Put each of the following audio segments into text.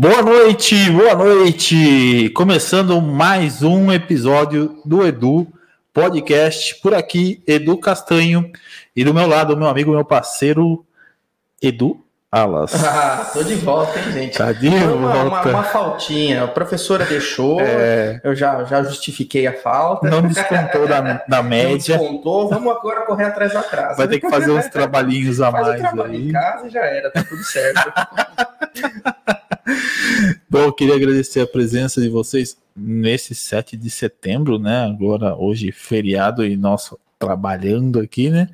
Boa noite, boa noite. Começando mais um episódio do Edu Podcast. Por aqui, Edu Castanho. E do meu lado, meu amigo, meu parceiro, Edu Alas. Ah, tô de volta, hein, gente? Tá de volta. uma, uma, uma faltinha. A professora deixou, É, eu já, já justifiquei a falta. não descontou da, da Não média. descontou, vamos agora correr atrás do atraso. Vai ter que fazer uns trabalhinhos a Faz mais trabalho aí. em casa e já era, tá tudo certo. Bom, eu queria agradecer a presença de vocês nesse 7 de setembro, né? Agora, hoje, feriado e nós trabalhando aqui, né?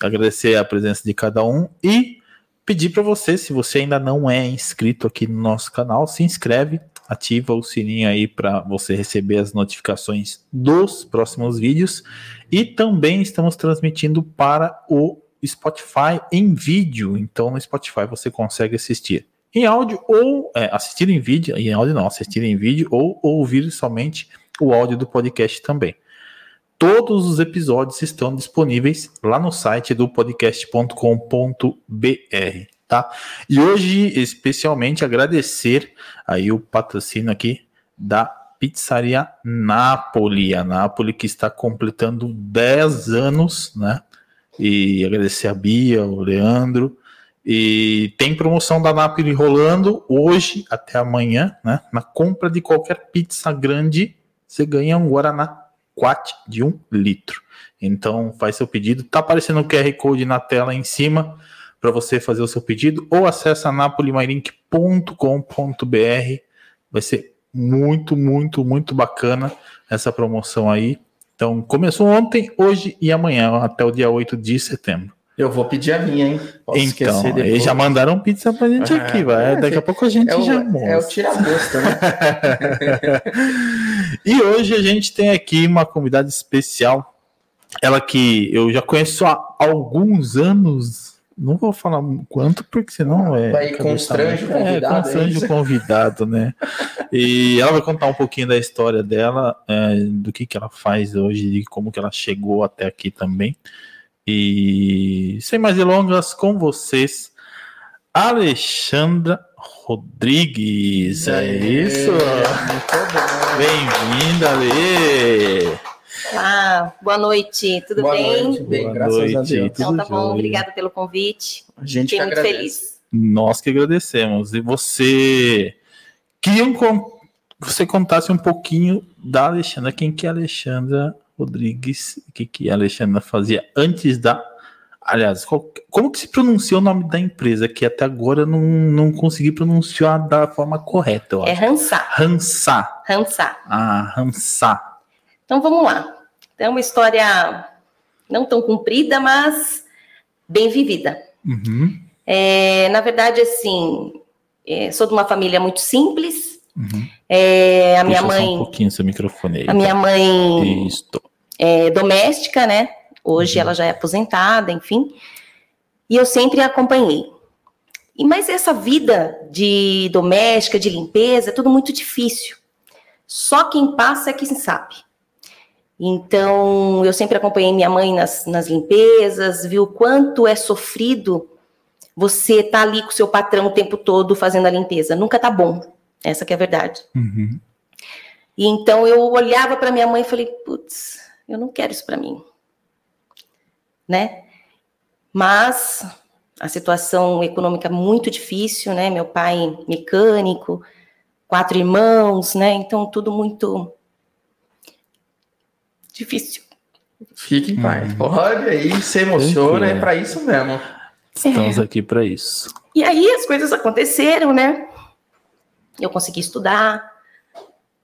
Agradecer a presença de cada um e pedir para você, se você ainda não é inscrito aqui no nosso canal, se inscreve, ativa o sininho aí para você receber as notificações dos próximos vídeos e também estamos transmitindo para o Spotify em vídeo. Então, no Spotify você consegue assistir em áudio ou é, assistir em vídeo, em áudio não, assistir em vídeo ou ouvir somente o áudio do podcast também. Todos os episódios estão disponíveis lá no site do podcast.com.br, tá? E hoje, especialmente, agradecer aí o patrocínio aqui da Pizzaria Napoli, a Napoli que está completando 10 anos, né? E agradecer a Bia, o Leandro, e tem promoção da Napoli rolando hoje até amanhã, né? Na compra de qualquer pizza grande, você ganha um Guaraná Quat de um litro. Então, faz seu pedido. Tá aparecendo o QR Code na tela em cima para você fazer o seu pedido ou acessa napolimairink.com.br. Vai ser muito, muito, muito bacana essa promoção aí. Então, começou ontem, hoje e amanhã, até o dia 8 de setembro. Eu vou pedir a minha, hein? Posso Então, depois. eles já mandaram pizza pra gente É, aqui, vai. é, Daqui a pouco a gente é o, já é o mostra. tira-gosto, né? e hoje a gente tem aqui uma convidada especial. Ela que eu já conheço há alguns anos. Não vou falar quanto, porque senão é. Vai constrange o convidado, é constrange o convidado, né? E ela vai contar um pouquinho da história dela, é, do que, que ela faz hoje, de como que ela chegou até aqui também. E sem mais delongas, com vocês, Alexandra Rodrigues. É isso? Muito bom. Bem-vinda, Ale! Olá, boa noite, tudo Boa bem? noite, bem, Boa graças a noite. Deus. Então tá bom, obrigada pelo convite. A gente Fiquei que muito agradece. feliz. Nós que agradecemos. E você queriam con- que você contasse um pouquinho da Alexandra, quem que é a Alexandra Rodrigues, o que, que a Alexandra fazia antes da. Aliás, qual- como que se pronuncia o nome da empresa? Que até agora eu não, não consegui pronunciar da forma correta, eu É acho. Hansá, Hansá. Hansá. Ah, Hansá. Então vamos lá. É uma história não tão comprida, mas bem vivida. Uhum, É, na verdade, assim, é, sou de uma família muito simples. uhum. É, a minha Puxa só um mãe, pouquinho seu microfone aí. a minha mãe Isso. é doméstica, né? Hoje Uhum. ela já é aposentada, enfim. E eu sempre a acompanhei. E mas essa vida de doméstica, de limpeza, é tudo muito difícil. Só quem passa é quem sabe. Então, eu sempre acompanhei minha mãe nas, nas limpezas, vi o quanto é sofrido você estar ali com o seu patrão o tempo todo fazendo a limpeza. Nunca tá bom. Essa que é a verdade. Uhum. E então eu olhava para minha mãe e falei, putz, eu não quero isso para mim. Né? Mas a situação econômica é muito difícil, né? Meu pai mecânico, quatro irmãos, né? Então tudo muito difícil. Fique em paz. Uhum. Pode aí, se emociona, é pra isso mesmo. Estamos aqui para isso. E aí as coisas aconteceram, né? Eu consegui estudar,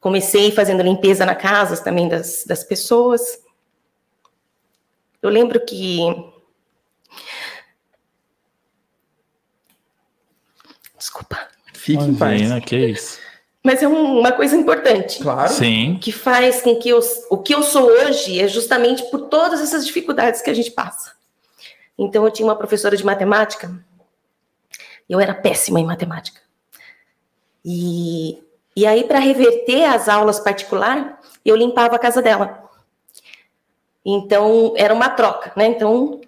comecei fazendo limpeza na casa também das, das pessoas. Eu lembro que. Desculpa. Fique em paz. Imagina, que isso. Mas é um- uma coisa importante. Claro. Sim. Que faz com que eu, o que eu sou hoje é justamente por todas essas dificuldades que a gente passa. Então, eu tinha uma professora de matemática. Eu era péssima em matemática. E, e aí, para reverter as aulas particular, eu limpava a casa dela. Então, era uma troca, né? Então,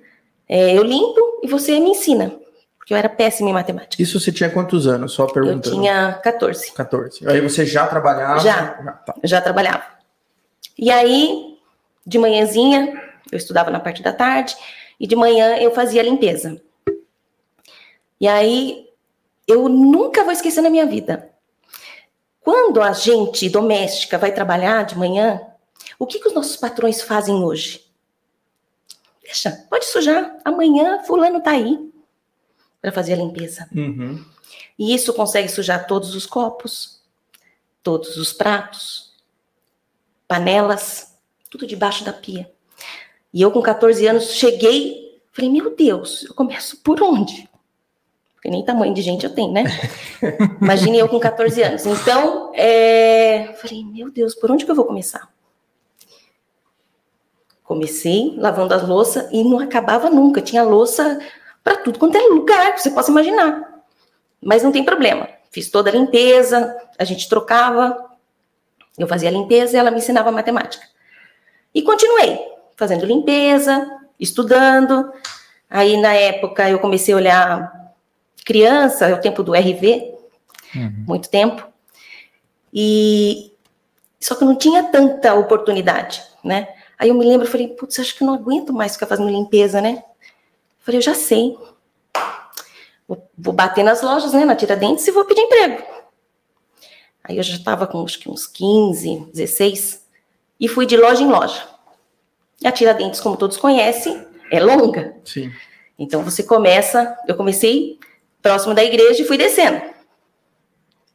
é, eu limpo e você me ensina. porque eu era péssima em matemática. Isso você tinha quantos anos? Só Eu perguntando. tinha 14. 14. Aí você já trabalhava? Já. tá. já trabalhava. E aí, de manhãzinha, eu estudava na parte da tarde, e de manhã eu fazia a limpeza. E aí, eu nunca vou esquecer na minha vida. Quando a gente doméstica vai trabalhar de manhã, o que, que os nossos patrões fazem hoje? Deixa, pode sujar. Amanhã fulano tá aí para fazer a limpeza. Uhum. E isso consegue sujar todos os copos, todos os pratos, panelas, tudo debaixo da pia. E eu, com 14 anos, cheguei, falei, meu Deus, eu começo por onde? Porque nem tamanho de gente eu tenho, né? Imagine eu com 14 anos. Então, é... falei, meu Deus, por onde que eu vou começar? Comecei lavando as louças e não acabava nunca. Tinha louça para tudo quanto é lugar que você possa imaginar. Mas não tem problema. Fiz toda a limpeza, a gente trocava, eu fazia a limpeza e ela me ensinava matemática. E continuei fazendo limpeza, estudando. Aí, na época, eu comecei a olhar criança, é o tempo do RV, Uhum. muito tempo. E só que não tinha tanta oportunidade, né? Aí eu me lembro, eu falei, putz, acho que eu não aguento mais ficar fazendo limpeza, né? Eu falei, eu já sei. Vou, vou bater nas lojas, né, na Tiradentes e vou pedir emprego. Aí eu já estava com acho que uns 15, 16 e fui de loja em loja. E a Tiradentes, como todos conhecem, é longa. Sim. Então você começa, eu comecei próximo da igreja e fui descendo,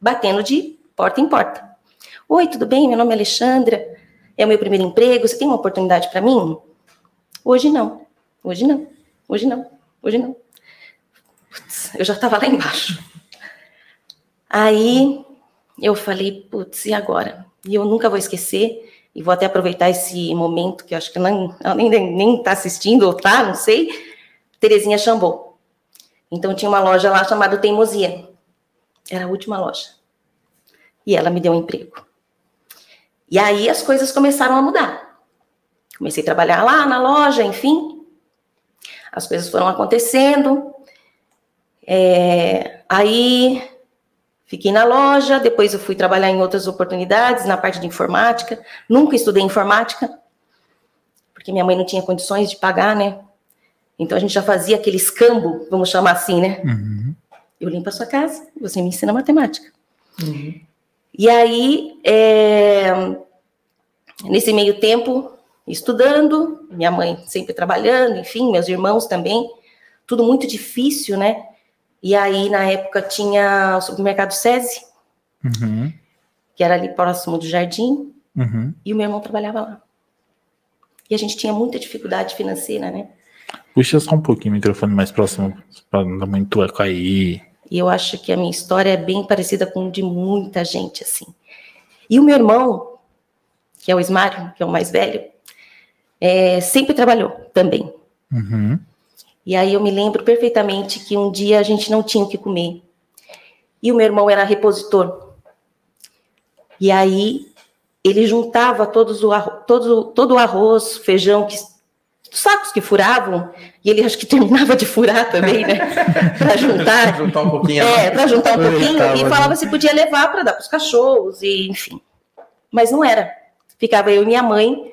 batendo de porta em porta. Oi, tudo bem? Meu nome é Alexandra. É o meu primeiro emprego. Você tem uma oportunidade para mim? Hoje não. Hoje não. Hoje não. Hoje não. Putz, eu já estava lá embaixo. Aí eu falei, putz, e agora? E eu nunca vou esquecer, e vou até aproveitar esse momento, que eu acho que ela nem, ela nem, nem tá assistindo, ou tá, não sei, Terezinha Chambô. Então tinha uma loja lá chamada Teimosia. Era a última loja. E ela me deu um emprego. E aí as coisas começaram a mudar. Comecei a trabalhar lá na loja, enfim. As coisas foram acontecendo. É, aí fiquei na loja, depois eu fui trabalhar em outras oportunidades, na parte de informática. Nunca estudei informática, porque minha mãe não tinha condições de pagar, né? Então a gente já fazia aquele escambo, vamos chamar assim, né? Uhum. Eu limpo a sua casa, você me ensina matemática. E aí, é, nesse meio tempo, estudando, minha mãe sempre trabalhando, enfim, meus irmãos também, tudo muito difícil, né? E aí, na época, tinha o supermercado SESI, Uhum. que era ali próximo do jardim, Uhum. e o meu irmão trabalhava lá. E a gente tinha muita dificuldade financeira, né? Puxa só um pouquinho o microfone mais próximo para não dar muito eco aí. E eu acho que a minha história é bem parecida com de muita gente, assim. E o meu irmão, que é o Ismário, que é o mais velho, é, sempre trabalhou também. Uhum. E aí eu me lembro perfeitamente que um dia a gente não tinha o que comer. E o meu irmão era repositor. E aí ele juntava todos o arro- todo, todo o arroz, feijão, que, sacos que furavam, e ele acho que terminava de furar também, né? Para juntar. Juntar um pouquinho. É, para juntar um pouquinho e falava se podia levar para dar para os cachorros e enfim. Mas não era. Ficava eu e minha mãe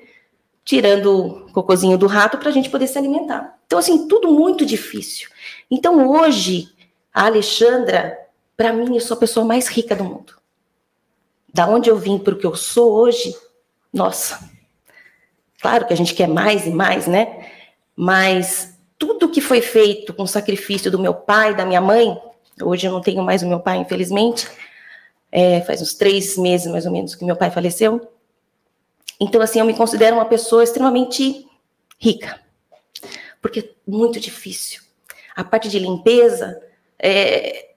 tirando o cocôzinho do rato para a gente poder se alimentar. Então assim, tudo muito difícil. Então hoje a Alexandra, para mim, eu sou a pessoa mais rica do mundo. Da onde eu vim para o que eu sou hoje, nossa. Claro que a gente quer mais e mais, né? Mas tudo que foi feito com o sacrifício do meu pai, da minha mãe, hoje eu não tenho mais o meu pai, infelizmente, é, faz uns três meses mais ou menos que meu pai faleceu. Então, assim, eu me considero uma pessoa extremamente rica, porque é muito difícil. A parte de limpeza é,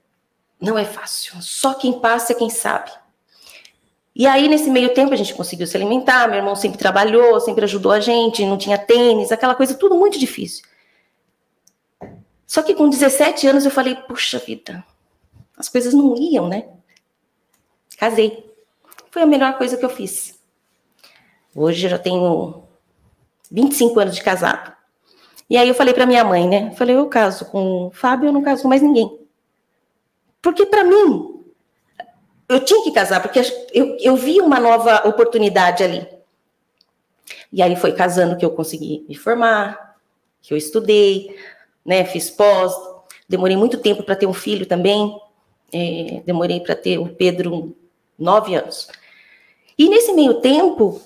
não é fácil, só quem passa é quem sabe. E aí, nesse meio tempo, a gente conseguiu se alimentar, meu irmão sempre trabalhou, sempre ajudou a gente, não tinha tênis, aquela coisa, tudo muito difícil. Só que com 17 anos eu falei, puxa vida, as coisas não iam, né? Casei. Foi a melhor coisa que eu fiz. Hoje eu já tenho 25 anos de casado. E aí eu falei para minha mãe, né? Falei, eu caso com o Fábio, eu não caso com mais ninguém. Porque para mim, eu tinha que casar, porque eu, eu vi uma nova oportunidade ali. E aí foi casando que eu consegui me formar, que eu estudei, né? Fiz pós, demorei muito tempo para ter um filho também. É, demorei para ter o Pedro nove anos. E nesse meio tempo,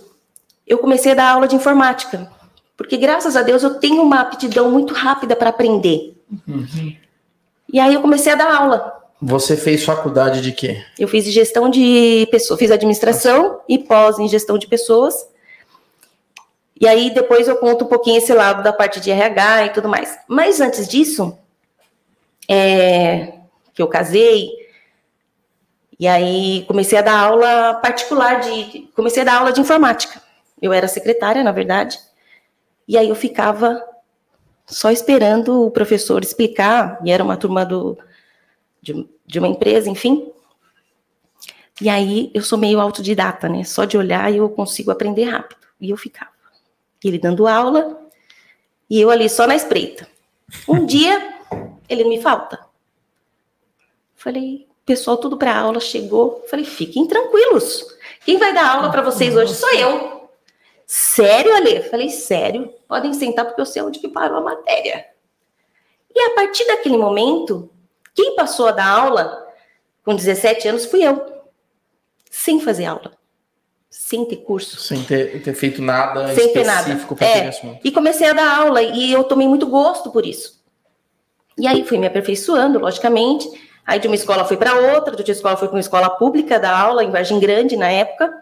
eu comecei a dar aula de informática, porque graças a Deus eu tenho uma aptidão muito rápida para aprender. Uhum. E aí eu comecei a dar aula. Você fez faculdade de quê? Eu fiz gestão de pessoas, fiz administração e pós em gestão de pessoas. E aí depois eu conto um pouquinho esse lado da parte de RH e tudo mais. Mas antes disso, é, que eu casei, e aí comecei a dar aula particular de, comecei a dar aula de informática. Eu era secretária, na verdade. E aí eu ficava só esperando o professor explicar, e era uma turma do, de, de uma empresa, enfim. E aí eu sou meio autodidata, né? Só de olhar eu consigo aprender rápido. E eu ficava. Ele dando aula, e eu ali só na espreita. Um dia, ele me falta. Falei, pessoal tudo para aula chegou. Falei, fiquem tranquilos. Quem vai dar aula para vocês hoje sou eu. Sério, Ale? Falei, sério. Podem sentar porque eu sei onde que parou a matéria. E a partir daquele momento, quem passou a dar aula com 17 anos fui eu. Sem fazer aula. Sem ter curso. Sem ter, ter feito nada sem específico para é, assunto. E comecei a dar aula e eu tomei muito gosto por isso. E aí fui me aperfeiçoando, logicamente. Aí de uma escola fui para outra, de outra escola fui para uma escola pública da aula em Vargem Grande na época.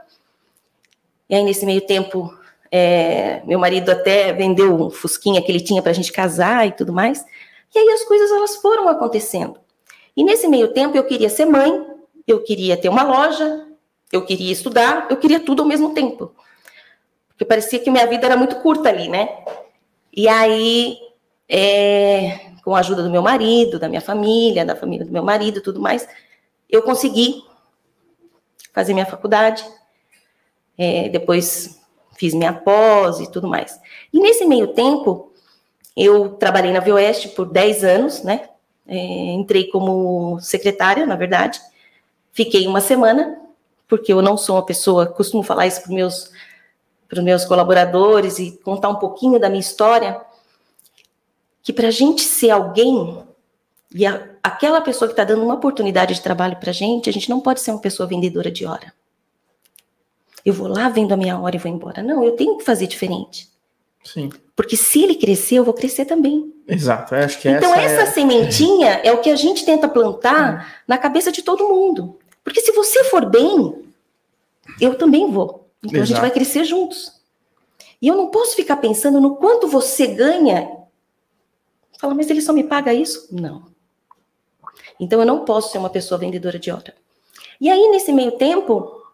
E aí nesse meio tempo é, meu marido até vendeu um fusquinha que ele tinha para a gente casar e tudo mais. E aí as coisas elas foram acontecendo. E nesse meio tempo eu queria ser mãe, eu queria ter uma loja, eu queria estudar, eu queria tudo ao mesmo tempo. Porque parecia que minha vida era muito curta ali, né? E aí, é, com a ajuda do meu marido, da minha família, da família do meu marido e tudo mais, eu consegui fazer minha faculdade. É, depois fiz minha pós e tudo mais. E nesse meio tempo, eu trabalhei na Vioeste por 10 anos, né? É, entrei como secretária, na verdade. Fiquei uma semana, porque eu não sou uma pessoa, costumo falar isso para meus os meus colaboradores e contar um pouquinho da minha história, que para a gente ser alguém e a, aquela pessoa que está dando uma oportunidade de trabalho para a gente, a gente não pode ser uma pessoa vendedora de hora eu vou lá, vendo a minha hora e vou embora. Não, eu tenho que fazer diferente. Sim. Porque se ele crescer, eu vou crescer também. Exato, eu acho que Então, essa, essa é... sementinha é o que a gente tenta plantar na cabeça de todo mundo. Porque se você for bem, eu também vou. Então, Exato. a gente vai crescer juntos. E eu não posso ficar pensando no quanto você ganha. Falar, mas ele só me paga isso? Não. Então, eu não posso ser uma pessoa vendedora de hora. E aí, nesse meio tempo,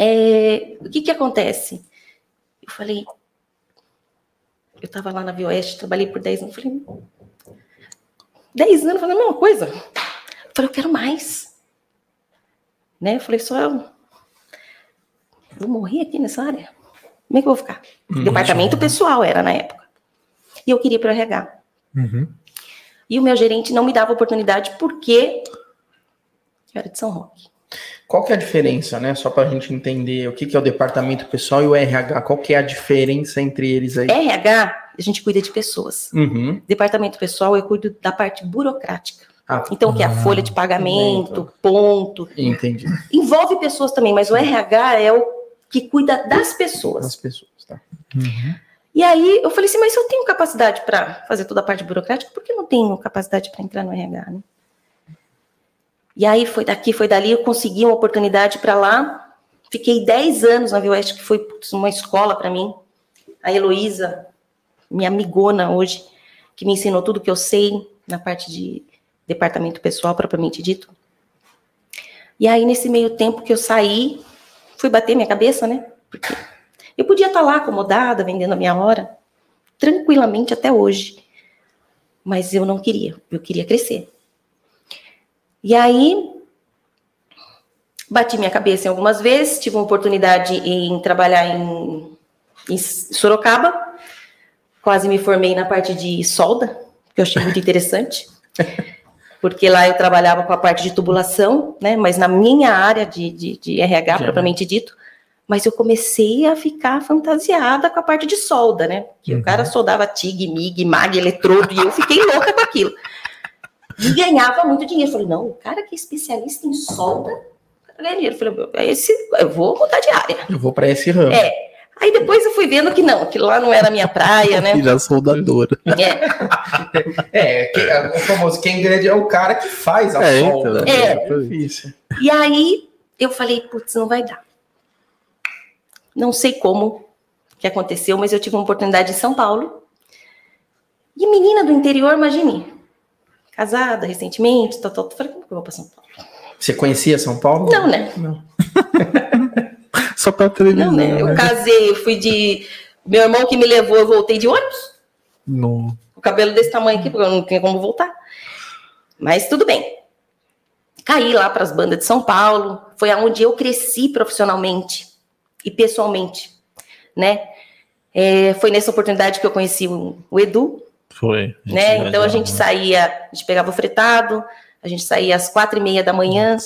é, o que que acontece? Eu falei, eu estava lá na Vioeste, trabalhei por 10 anos, falei, 10 anos falei a mesma coisa. Eu falei, eu quero mais. Né? Eu falei, só eu vou morrer aqui nessa área. Como é que eu vou ficar? Uhum. Departamento pessoal era na época. E eu queria ir para o RH. Uhum. E o meu gerente não me dava oportunidade porque eu era de São Roque. Qual que é a diferença, né? Só para a gente entender o que, que é o departamento pessoal e o RH. Qual que é a diferença entre eles aí? RH, a gente cuida de pessoas. Uhum. Departamento pessoal, eu cuido da parte burocrática. Ah, então, que é a ah, folha de pagamento, ponto. Entendi. Envolve pessoas também, mas o RH é o que cuida das pessoas. Das pessoas, tá. Uhum. E aí eu falei assim, mas se eu tenho capacidade para fazer toda a parte burocrática, por que não tenho capacidade para entrar no RH, né? E aí foi daqui, foi dali, eu consegui uma oportunidade para lá. Fiquei 10 anos na Vioeste, que foi uma escola para mim. A Heloísa, minha amigona hoje, que me ensinou tudo que eu sei na parte de departamento pessoal, propriamente dito. E aí, nesse meio tempo que eu saí, fui bater minha cabeça, né? Porque eu podia estar tá lá acomodada, vendendo a minha hora, tranquilamente até hoje. Mas eu não queria, eu queria crescer. E aí, bati minha cabeça em algumas vezes, tive uma oportunidade em trabalhar em, em Sorocaba, quase me formei na parte de solda, que eu achei muito interessante. Porque lá eu trabalhava com a parte de tubulação, né? Mas na minha área de, de, de RH, Já. propriamente dito. Mas eu comecei a ficar fantasiada com a parte de solda, né? Que Uhum. o cara soldava TIG, MIG, MAG, eletrodo, e eu fiquei louca com aquilo. E ganhava muito dinheiro. Eu falei, não, o cara que é especialista em solda, ganha dinheiro. Eu falei, "Meu, é esse, eu vou mudar de área. Eu vou para esse ramo. É. Aí depois eu fui vendo que não, que lá não era a minha praia, né? Filha soldadora. É. É, que- é, o famoso quem ganha é o cara que faz a É, solda. então, É. difícil. E aí eu falei, putz, não vai dar. Não sei como que aconteceu, mas eu tive uma oportunidade em São Paulo. E menina do interior, imagine. Casada recentemente, tal, tal. Falei, como que eu vou para São Paulo? Você conhecia São Paulo? Não, né? Não. Só pra televisão. Não, né? Eu né? casei, eu fui de. Meu irmão que me levou, eu voltei de ônibus. No... o cabelo desse tamanho aqui, porque eu não tinha como voltar. Mas tudo bem. Caí lá para as bandas de São Paulo, foi aonde eu cresci profissionalmente e pessoalmente, né? É, foi nessa oportunidade que eu conheci o, o Edu, Foi. né? Então a gente saía, a gente pegava o fretado, a gente saía às quatro e meia da manhã,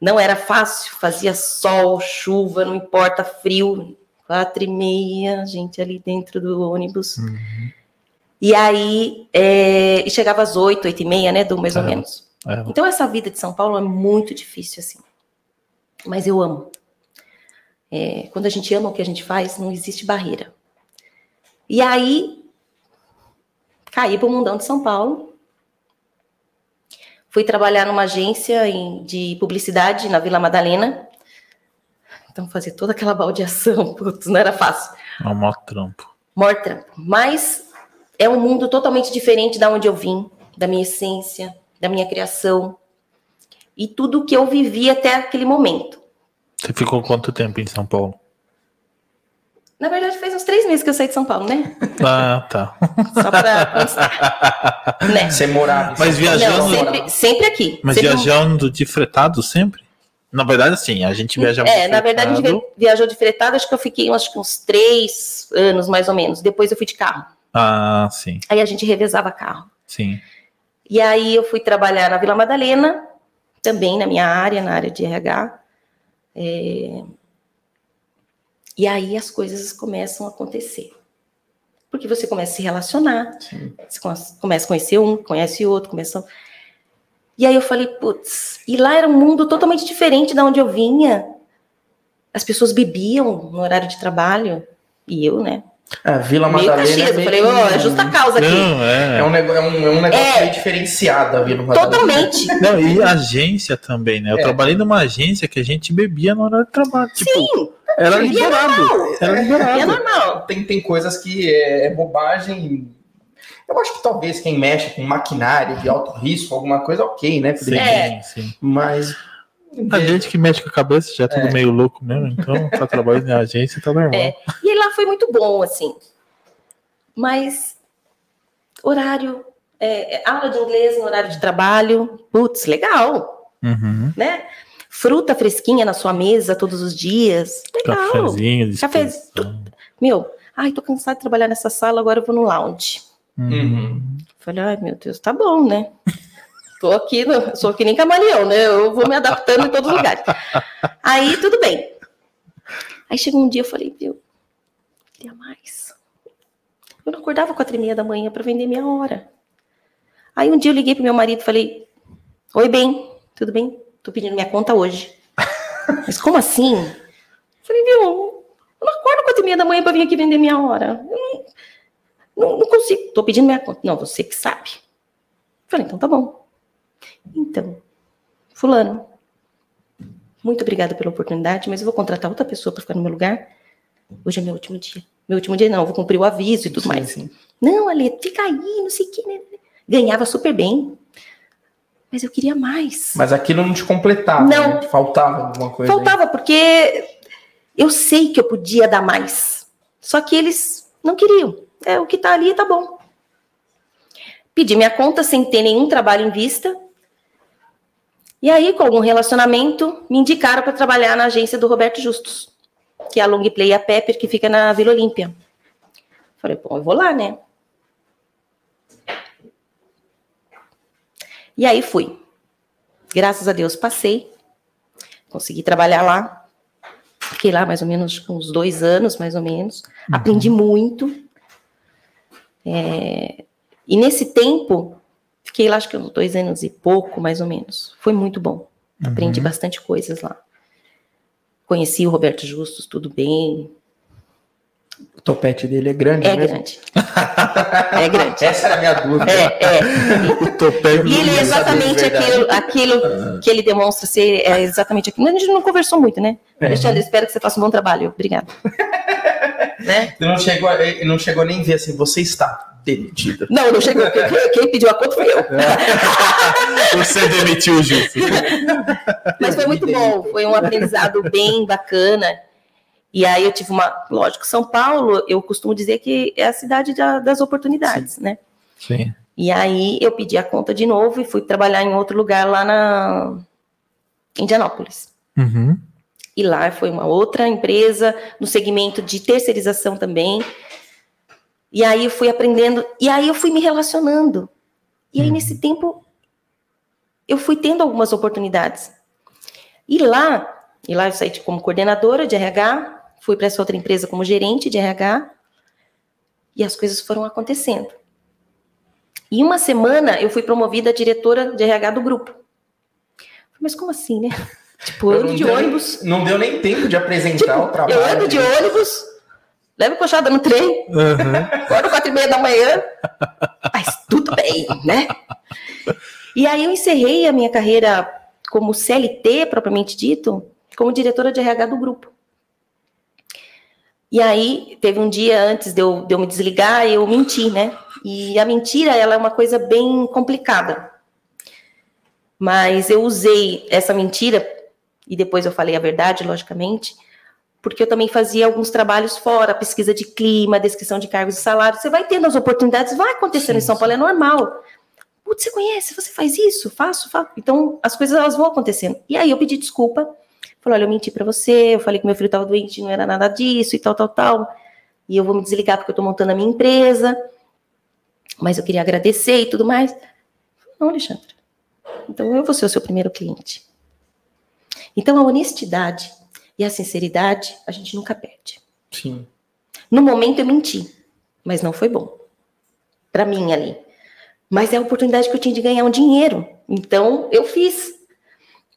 não era fácil, fazia sol, chuva, não importa, frio, quatro e meia, gente ali dentro do ônibus. Uhum. E aí, é, e chegava às oito, oito e meia, né, do mais ou É. menos. É, Então essa vida de São Paulo é muito difícil, assim. Mas eu amo. É, quando a gente ama o que a gente faz, não existe barreira. E aí, caí para o mundão de São Paulo. Fui trabalhar numa agência de publicidade na Vila Madalena. Então, fazer toda aquela baldeação, putz, não era fácil. é um maior trampo. Maior trampo. Mas é um mundo totalmente diferente da onde eu vim, da minha essência, da minha criação e tudo que eu vivi até aquele momento. Você ficou quanto tempo em São Paulo? Na verdade, faz uns três meses que eu saí de São Paulo, né? Ah, tá. Só para constar. né? Você morava Mas São viajando- Não, Paulo? sempre, sempre aqui. Mas Sempre- viajando de fretado sempre? Na verdade, assim, a gente viajava É, de na verdade, a gente viajou de fretado, acho que eu fiquei acho que uns três anos, mais ou menos. Depois eu fui de carro. Ah, sim, Aí a gente revezava carro. sim. E aí eu fui trabalhar na Vila Madalena, também na minha área, na área de RH. É, E aí as coisas começam a acontecer. Porque você começa a se relacionar, Sim. você come- começa a conhecer um, conhece outro, começa. E aí eu falei, putz, e lá era um mundo totalmente diferente da onde eu vinha. As pessoas bebiam no horário de trabalho, e eu, né? A Vila Meio Madalena. Caxias, eu meio falei, que ó, um- é justa causa aqui. Não, é. É um, nego- é um, é um negócio É. meio diferenciado a Vila Madalena. Totalmente. Não, e agência também, né? Eu É. trabalhei numa agência que a gente bebia no horário de trabalho. Tipo, Sim, era e é liberado. Era é liberado. normal. Tem, tem coisas que é, é bobagem. Eu acho que talvez quem mexe com maquinário de alto risco, alguma coisa, ok, né? Sim, É. sim. Mas. A gente que mexe com a cabeça já é tudo É. meio louco mesmo, então tá trabalhando em agência tá normal. É. E foi muito bom, assim. Mas horário, é, é, aula de inglês no horário de trabalho, putz, legal, Uhum. né? Fruta fresquinha na sua mesa todos os dias, legal. Cafezinho, Café-. Meu, ai, tô cansado de trabalhar nessa sala, agora eu vou no lounge. Uhum. Falei, ai, meu Deus, tá bom, né? Tô aqui, no- sou que nem camaleão, né? Eu vou me adaptando em todos os lugares. Aí, tudo bem. Aí chegou um dia, eu falei, viu, queria mais. Eu não acordava quatro e meia da manhã para vender minha hora. Aí um dia eu liguei pro meu marido e falei, oi, bem, tudo bem? Tô pedindo minha conta hoje. Mas como assim? Falei, viu, eu não acordo quatro e meia da manhã para vir aqui vender minha hora. Eu não, não, não consigo, tô pedindo minha conta. Não, você que sabe. Falei, então tá bom. Então, fulano, muito obrigada pela oportunidade, mas eu vou contratar outra pessoa para ficar no meu lugar. Hoje é meu último dia. Meu último dia não, vou cumprir o aviso e tudo Sim, mais. sim. Não, Ale, fica aí, não sei o que. Né? Ganhava super bem. Mas eu queria mais. Mas aquilo não te completava. Não. né? Faltava alguma coisa. aí. Faltava, porque eu sei que eu podia dar mais. Só que eles não queriam. É, o que tá ali tá bom. Pedi minha conta sem ter nenhum trabalho em vista. E aí, com algum relacionamento, me indicaram para trabalhar na agência do Roberto Justus, que é a Long Play e a Pepper, que fica na Vila Olímpia. Falei, bom, eu vou lá, né? E aí fui. Graças a Deus passei. Consegui trabalhar lá. Fiquei lá mais ou menos uns dois anos, mais ou menos. Uhum. Aprendi muito. É... E nesse tempo, fiquei lá acho que uns dois anos e pouco, mais ou menos. Foi muito bom. Aprendi uhum. bastante coisas lá. Conheci o Roberto Justus, tudo bem. O topete dele é grande, É mesmo? grande. é grande. Essa era a minha dúvida. É, é. o topete e ele é exatamente aquilo, aquilo que ele demonstra ser, é exatamente aquilo. A gente não conversou muito, né? É. Alexandre, espero que você faça um bom trabalho. Obrigado. né? Você não chegou, não chegou nem a ver assim, você está demitida. Não, não chegou. Quem pediu a conta foi eu. Você demitiu, Ju. Mas foi muito bom. Foi um aprendizado bem bacana. E aí eu tive uma. Lógico, São Paulo, eu costumo dizer que é a cidade da, das oportunidades, Sim. né? Sim. E aí eu pedi a conta de novo e fui trabalhar em outro lugar lá na Indianópolis. Uhum. E lá foi uma outra empresa no segmento de terceirização também. E aí eu fui aprendendo, e aí eu fui me relacionando. E aí uhum. nesse tempo eu fui tendo algumas oportunidades. E lá, e lá eu saí como coordenadora de RH, fui para essa outra empresa como gerente de RH e as coisas foram acontecendo. Em uma semana eu fui promovida a diretora de RH do grupo. Mas como assim, né? Tipo, eu ando de ônibus. não deu nem tempo de apresentar tipo, o trabalho. Eu ando de ônibus, levo coxada no trem, uhum. quatro e meia da manhã, mas tudo bem, né? E aí eu encerrei a minha carreira como CLT, propriamente dito, como diretora de RH do grupo. E aí, teve um dia antes de eu, de eu me desligar, eu menti, né? E a mentira, ela é uma coisa bem complicada. Mas eu usei essa mentira, e depois eu falei a verdade, logicamente, porque eu também fazia alguns trabalhos fora, pesquisa de clima, descrição de cargos e salários. Você vai tendo as oportunidades, vai acontecendo sim, em São Paulo, é normal. Putz, você conhece, você faz isso, faço, faço. Então, as coisas elas vão acontecendo. E aí eu pedi desculpa, Falou, olha, eu menti para você, eu falei que meu filho estava doente, não era nada disso e tal, tal, tal. E eu vou me desligar porque eu estou montando a minha empresa. Mas eu queria agradecer e tudo mais. Não, Alexandre. Então eu vou ser o seu primeiro cliente. Então a honestidade e a sinceridade a gente nunca perde. Sim. No momento eu menti, mas não foi bom. Para mim ali. Mas é a oportunidade que eu tinha de ganhar um dinheiro. Então eu fiz.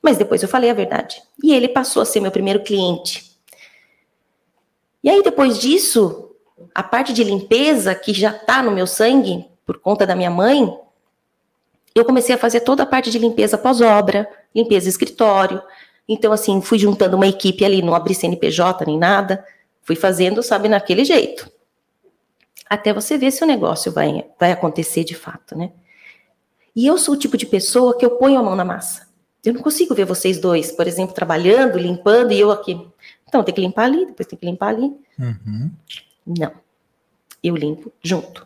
Mas depois eu falei a verdade. E ele passou a ser meu primeiro cliente. E aí, depois disso, a parte de limpeza, que já está no meu sangue, por conta da minha mãe, eu comecei a fazer toda a parte de limpeza pós-obra, limpeza escritório. Então, assim, fui juntando uma equipe ali, não abri CNPJ nem nada, fui fazendo, sabe, naquele jeito. Até você ver se o negócio vai, vai acontecer de fato, né? E eu sou o tipo de pessoa que eu ponho a mão na massa. Eu não consigo ver vocês dois, por exemplo, trabalhando, limpando e eu aqui. Então, tem que limpar ali, depois tem que limpar ali. Uhum. Não. Eu limpo junto.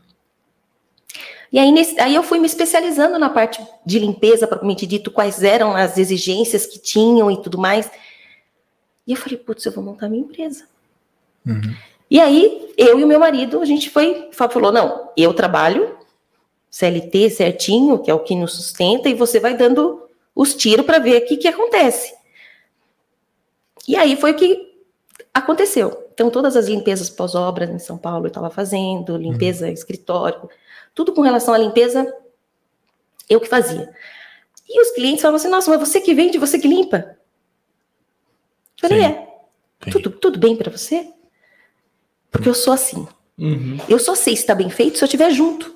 E aí, nesse, aí eu fui me especializando na parte de limpeza, propriamente dito, quais eram as exigências que tinham e tudo mais. E eu falei, putz, eu vou montar minha empresa. Uhum. E aí, eu e o meu marido, a gente foi, falou, não, eu trabalho, CLT certinho, que é o que nos sustenta, e você vai dando os tiros para ver o que, que acontece. E aí foi o que aconteceu. Então, todas as limpezas pós-obra em São Paulo eu estava fazendo, limpeza uhum. escritório, tudo com relação à limpeza, eu que fazia. E os clientes falavam assim: nossa, mas você que vende, você que limpa? Eu falei: é. Tudo, tudo bem para você? Porque eu sou assim. Uhum. Eu só sei se está bem feito se eu estiver junto.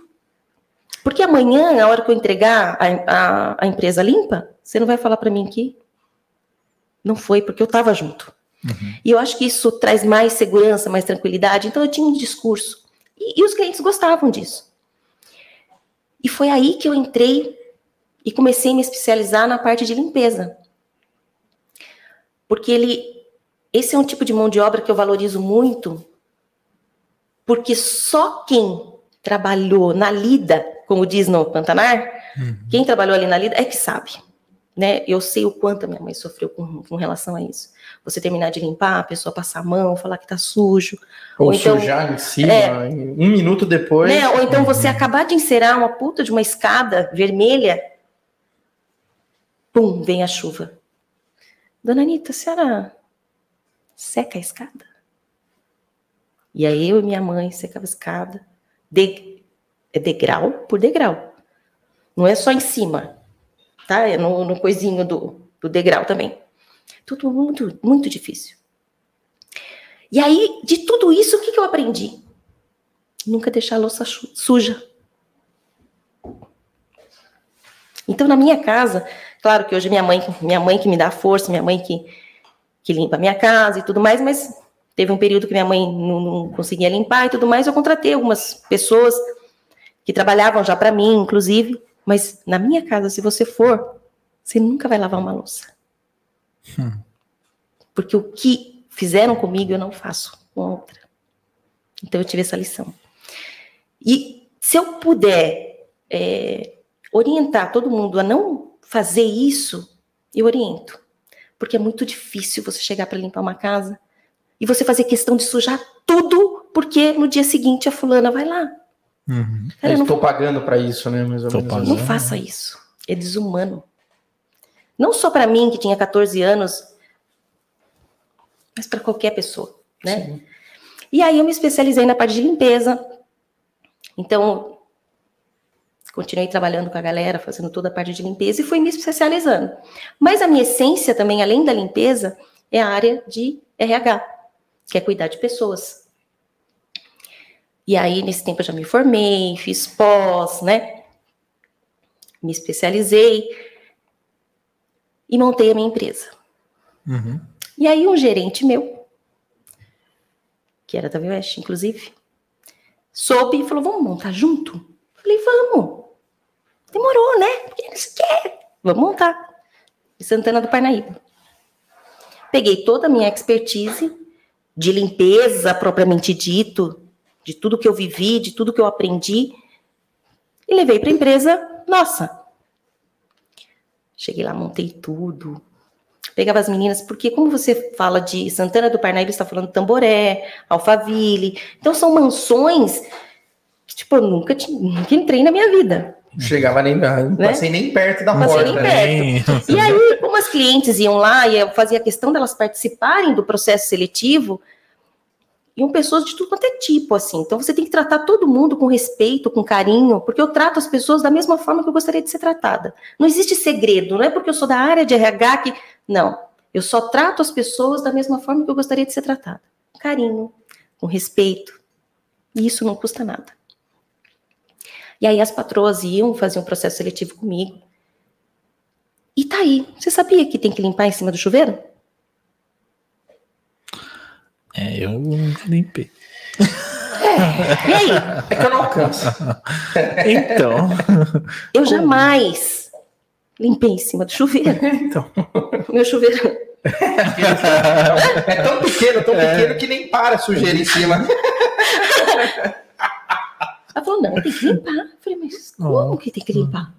Porque amanhã, na hora que eu entregar a, a, a empresa limpa, você não vai falar para mim que não foi, porque eu estava junto. Uhum. E eu acho que isso traz mais segurança, mais tranquilidade. Então eu tinha um discurso. E, e os clientes gostavam disso. E foi aí que eu entrei e comecei a me especializar na parte de limpeza. Porque ele, esse é um tipo de mão de obra que eu valorizo muito, porque só quem trabalhou na lida como diz no Pantanar, uhum. quem trabalhou ali na lida é que sabe. né? Eu sei o quanto a minha mãe sofreu com, com relação a isso. Você terminar de limpar, a pessoa passar a mão, falar que tá sujo. Ou, Ou então- sujar em cima, É. um minuto depois. Né? Ou então você acabar de encerar uma puta de uma escada vermelha, pum, vem a chuva. Dona Anitta, a senhora seca a escada? E aí eu e minha mãe secava a escada, de, é degrau por degrau. Não é só em cima, tá? É no, no coisinho do, do degrau também. Tudo muito, muito difícil. E aí, de tudo isso, o que, que eu aprendi? Nunca deixar a louça suja. Então, na minha casa, claro que hoje minha mãe, minha mãe que me dá força, minha mãe que, que limpa a minha casa e tudo mais, mas teve um período que minha mãe não, não conseguia limpar e tudo mais, eu contratei algumas pessoas que trabalhavam já para mim, inclusive, mas na minha casa, se você for, você nunca vai lavar uma louça. Porque o que fizeram comigo, eu não faço com outra. Então, eu tive essa lição. E se eu puder é, orientar todo mundo a não fazer isso, eu oriento. Porque é muito difícil você chegar para limpar uma casa e você fazer questão de sujar tudo, porque no dia seguinte a fulana vai lá. Uhum. Cara, Eu não, estou pagando para isso, né? Mais ou menos. não faça isso. É desumano. Não só para mim, que tinha 14 anos, mas para qualquer pessoa, né? Sim. E aí eu me especializei na parte de limpeza. Então, continuei trabalhando com a galera, fazendo toda a parte de limpeza e fui me especializando. Mas a minha essência também, além da limpeza, é a área de RH, que é cuidar de pessoas. E aí, nesse tempo, eu já me formei, fiz pós, né? Me especializei e montei a minha empresa. Uhum. E aí um gerente meu, que era da West, inclusive, soube e falou, vamos montar junto? Falei, vamos. Demorou, né? Porque eles querem. Vamos montar. Em Santana do Parnaíba. Peguei toda a minha expertise de limpeza propriamente dito, de tudo que eu vivi, de tudo que eu aprendi, e levei para a empresa nossa. Cheguei lá, montei tudo, pegava as meninas, porque como você fala de Santana do Parnaíba, você está falando Tamboré, Alphaville, então são mansões que, tipo, eu nunca, tinha, nunca entrei na minha vida. Chegava nem, não passei nem perto da Né? Passei porta. nem né? perto. E aí, como as clientes iam lá e eu fazia questão delas participarem do processo seletivo, iam pessoas de tudo quanto é tipo, assim. Então você tem que tratar todo mundo com respeito, com carinho, porque eu trato as pessoas da mesma forma que eu gostaria de ser tratada. Não existe segredo, não é porque eu sou da área de RH que. Não. Eu só trato as pessoas da mesma forma que eu gostaria de ser tratada. Com carinho, com respeito. E isso não custa nada. E aí as patroas iam fazer um processo seletivo comigo. E tá aí. Você sabia que tem que limpar em cima do chuveiro? É, eu nunca limpei. E aí? É que eu não alcanço. Então, Eu jamais limpei em cima do chuveiro. então. Meu chuveiro. É tão pequeno, tão pequeno que nem para a sujeira em cima. Ela falou, não, tem que limpar. Eu falei, mas como que tem que limpar?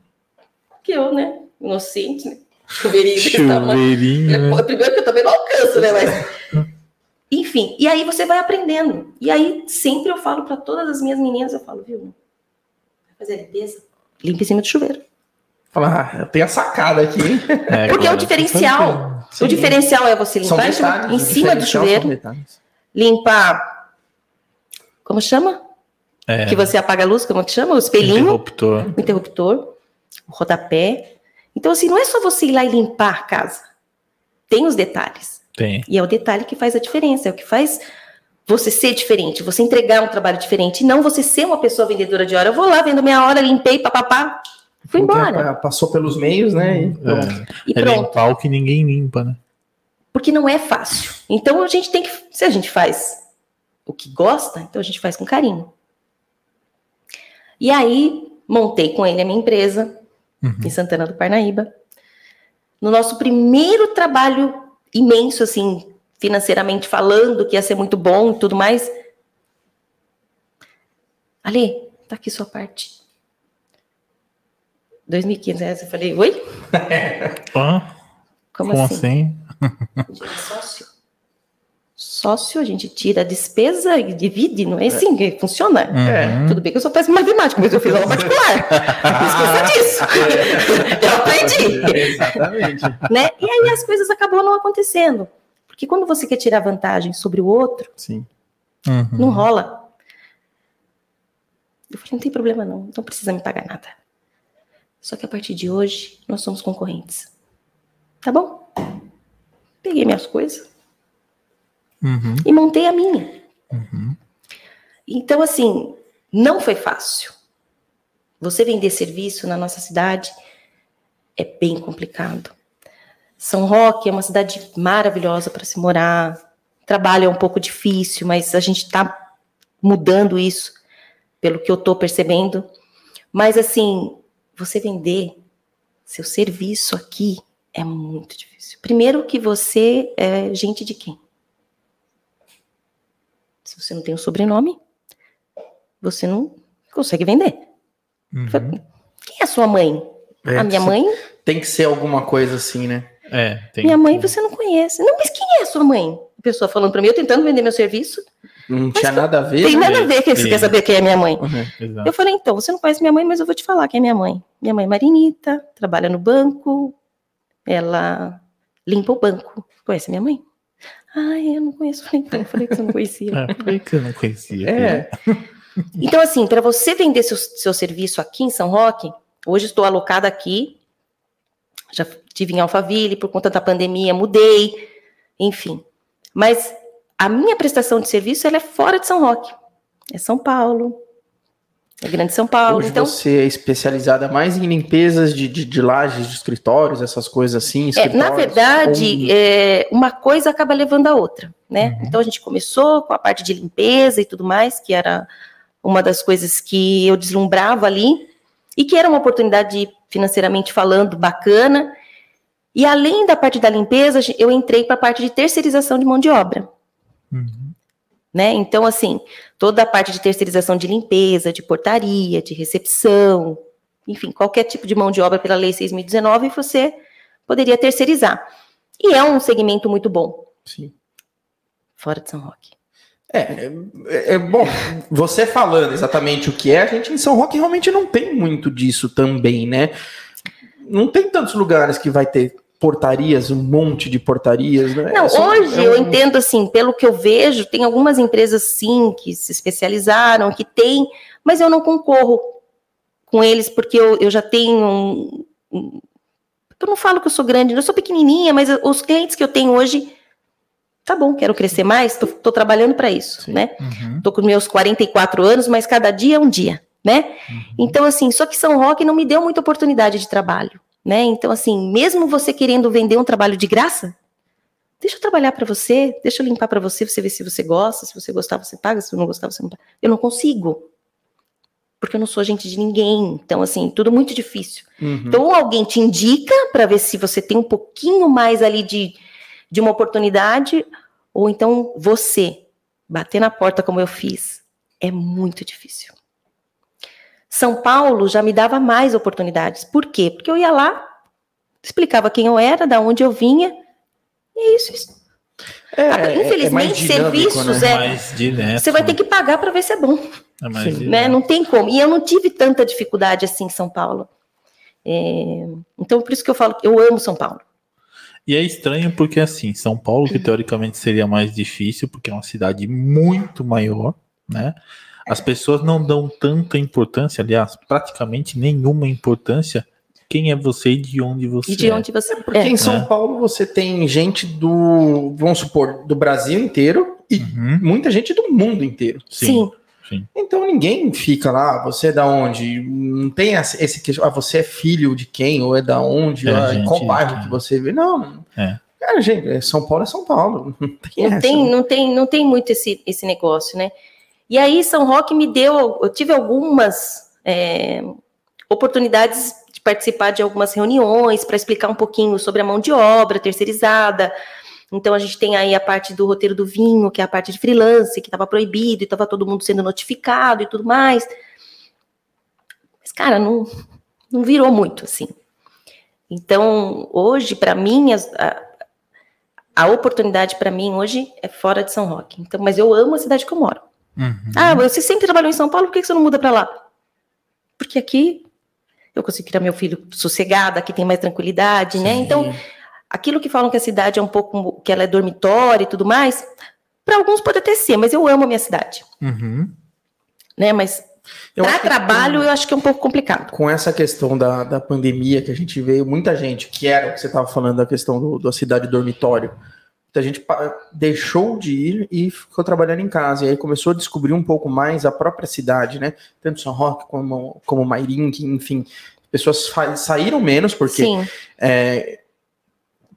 Porque eu, né, inocente, né? Chuveirinho chuveirinho. né? É, Primeiro que eu também não alcanço, né? Mas... Enfim, e aí você vai aprendendo. E aí sempre eu falo para todas as minhas meninas, eu falo, viu? Vai fazer a limpeza? Limpa em cima do chuveiro. Fala, ah, eu tenho a sacada aqui, hein? É, Porque é o agora, diferencial. Sim. O diferencial é você limpar em cima- detalhes. em o cima do chuveiro, limpar. Como chama? É, Que você apaga a luz, como que chama? O espelhinho, interruptor. o interruptor, o rodapé. Então, assim, não é só você ir lá e limpar a casa. Tem os detalhes. Tem. E é o detalhe que faz a diferença, é o que faz você ser diferente, você entregar um trabalho diferente, e não você ser uma pessoa vendedora de hora. Eu vou lá, vendo minha hora, limpei, papapá, fui embora. Passou pelos meios, né? E pronto. É, E é pronto. limpar o que ninguém limpa, né? Porque não é fácil. Então a gente tem que, se a gente faz o que gosta, então a gente faz com carinho. E aí montei com ele a minha empresa Uhum. em Santana do Parnaíba. No nosso primeiro trabalho imenso, assim, financeiramente falando, que ia ser muito bom e tudo mais. Ale, tá aqui sua parte. 2.500 reais. Eu falei, oi? Como, Como assim? assim? Sócio. Sócio, a gente tira a despesa e divide, não é assim que funciona? Uhum. Tudo bem que eu sou péssima em matemática, mas eu fiz aula particular. Não esqueça disso. Eu aprendi. Exatamente. Né? E aí as coisas acabam não acontecendo. Porque quando você quer tirar vantagem sobre o outro, Sim. Uhum. não rola. Eu falei, não tem problema não, não precisa me pagar nada. Só que a partir de hoje, nós somos concorrentes. Tá bom? Peguei minhas coisas Uhum. e montei a minha. Uhum. Então, assim, não foi fácil. Você vender serviço na nossa cidade é bem complicado. São Roque é uma cidade maravilhosa para se morar. Trabalho é um pouco difícil, mas a gente está mudando isso, pelo que eu estou percebendo. Mas, assim, você vender seu serviço aqui é muito difícil. Primeiro que você é gente de quem? Se você não tem um sobrenome, você não consegue vender. Uhum. Quem é a sua mãe? É, a minha mãe? Tem que ser alguma coisa assim, né? É, tem. Minha mãe você não conhece. Não, mas quem é a sua mãe? A pessoa falando pra mim, eu tentando vender meu serviço. Não tinha nada a ver. Tem né? nada a ver que você quer saber quem é minha mãe. Uhum. Eu falei, então, você não conhece minha mãe, mas eu vou te falar quem é minha mãe. Minha mãe é Marinita, trabalha no banco, ela limpa o banco. Conhece minha mãe? Ai, eu não conheço. Eu falei, então, eu falei que você não conhecia. É, por que eu não conhecia? É. Então, assim, para você vender seu, seu serviço aqui em São Roque, hoje estou alocada aqui, já tive em Alphaville, por conta da pandemia, mudei, enfim. Mas a minha prestação de serviço ela é fora de São Roque. É São Paulo, é Grande São Paulo. Hoje então, você é especializada mais em limpezas de, de, de lajes, de escritórios, essas coisas assim. É, na verdade, é, uma coisa acaba levando a outra, né? Uhum. Então a gente começou com a parte de limpeza e tudo mais, que era uma das coisas que eu deslumbrava ali, e que era uma oportunidade financeiramente falando bacana. E além da parte da limpeza, eu entrei para a parte de terceirização de mão de obra. Uhum. Né? Então, assim, toda a parte de terceirização de limpeza, de portaria, de recepção, enfim, qualquer tipo de mão de obra pela Lei 6.019, você poderia terceirizar. E é um segmento muito bom, Sim. fora de São Roque. É, é, é bom, você falando exatamente o que é, a gente em São Roque realmente não tem muito disso também, né? Não tem tantos lugares que vai ter portarias, um monte de portarias, né? Não, É só- hoje é eu um- entendo assim, pelo que eu vejo, tem algumas empresas sim que se especializaram, que tem, mas eu não concorro com eles porque eu, eu já tenho um, um- eu não falo que eu sou grande, eu sou pequenininha, mas os clientes que eu tenho hoje, tá bom, quero crescer mais, tô, tô trabalhando para isso, Sim. né? Uhum. Tô com meus 44 anos, mas cada dia é um dia, né? Então, assim, só que São Roque não me deu muita oportunidade de trabalho, né? Então, assim, mesmo você querendo vender um trabalho de graça, deixa eu trabalhar para você, deixa eu limpar para você, você vê se você gosta, se você gostar, você paga, se não gostar, você não paga. Eu não consigo. Porque eu não sou agente de ninguém. Então, assim, tudo muito difícil. Uhum. Então, ou alguém te indica para ver se você tem um pouquinho mais ali de, de uma oportunidade, ou então você bater na porta como eu fiz. É muito difícil. São Paulo já me dava mais oportunidades. Por quê? Porque eu ia lá, explicava quem eu era, da onde eu vinha, e é isso. isso. É, é- é mais infelizmente, dinâmico, serviços né? é- mais direto. Você vai ter que pagar para ver se é bom. É mais Sim, direto. né? Não tem como. E eu não tive tanta dificuldade assim em São Paulo. É, Então, por isso que eu falo que eu amo São Paulo. E é estranho porque, assim, São Paulo, que teoricamente seria mais difícil, porque é uma cidade muito maior, né? As pessoas não dão tanta importância, aliás, praticamente nenhuma importância. Quem é você e de onde você E de é. onde você. Porque é. em São É. Paulo você tem gente do, vamos supor, do Brasil inteiro e Uhum, muita gente do mundo inteiro. Sim. sim. Então ninguém fica lá, você é da onde? Não tem essa- esse que ah, você é filho de quem ou é da onde? É, ah, gente, qual bairro é. que você vê? Não. É. Cara, gente, é São Paulo é São Paulo. Não tem Não essa. tem, não tem, não tem muito esse, esse negócio, né? E aí São Roque me deu, eu tive algumas é, oportunidades de participar de algumas reuniões para explicar um pouquinho sobre a mão de obra terceirizada. Então a gente tem aí a parte do roteiro do vinho, que é a parte de freelance, que estava proibido e estava todo mundo sendo notificado e tudo mais. Mas cara, não, não virou muito assim. Então, hoje, para mim, a, a oportunidade para mim hoje é fora de São Roque. Então, mas eu amo a cidade que eu moro. Uhum. Ah, você sempre trabalhou em São Paulo, por que você não muda para lá? Porque aqui eu consigo criar meu filho sossegado, aqui tem mais tranquilidade, né? Sim. né? Então, aquilo que falam que a cidade é um pouco, que ela é dormitório e tudo mais, para alguns pode até ser, mas eu amo a minha cidade. Uhum. Né? Mas para trabalho, eu acho que é um pouco complicado. Com essa questão da, da pandemia que a gente veio, muita gente, que era o que você estava falando, da questão do, da cidade dormitório, muita gente deixou de ir e ficou trabalhando em casa. E aí começou a descobrir um pouco mais a própria cidade, né? Tanto São Roque como, como Mairink, enfim. Pessoas saíram menos, porque é,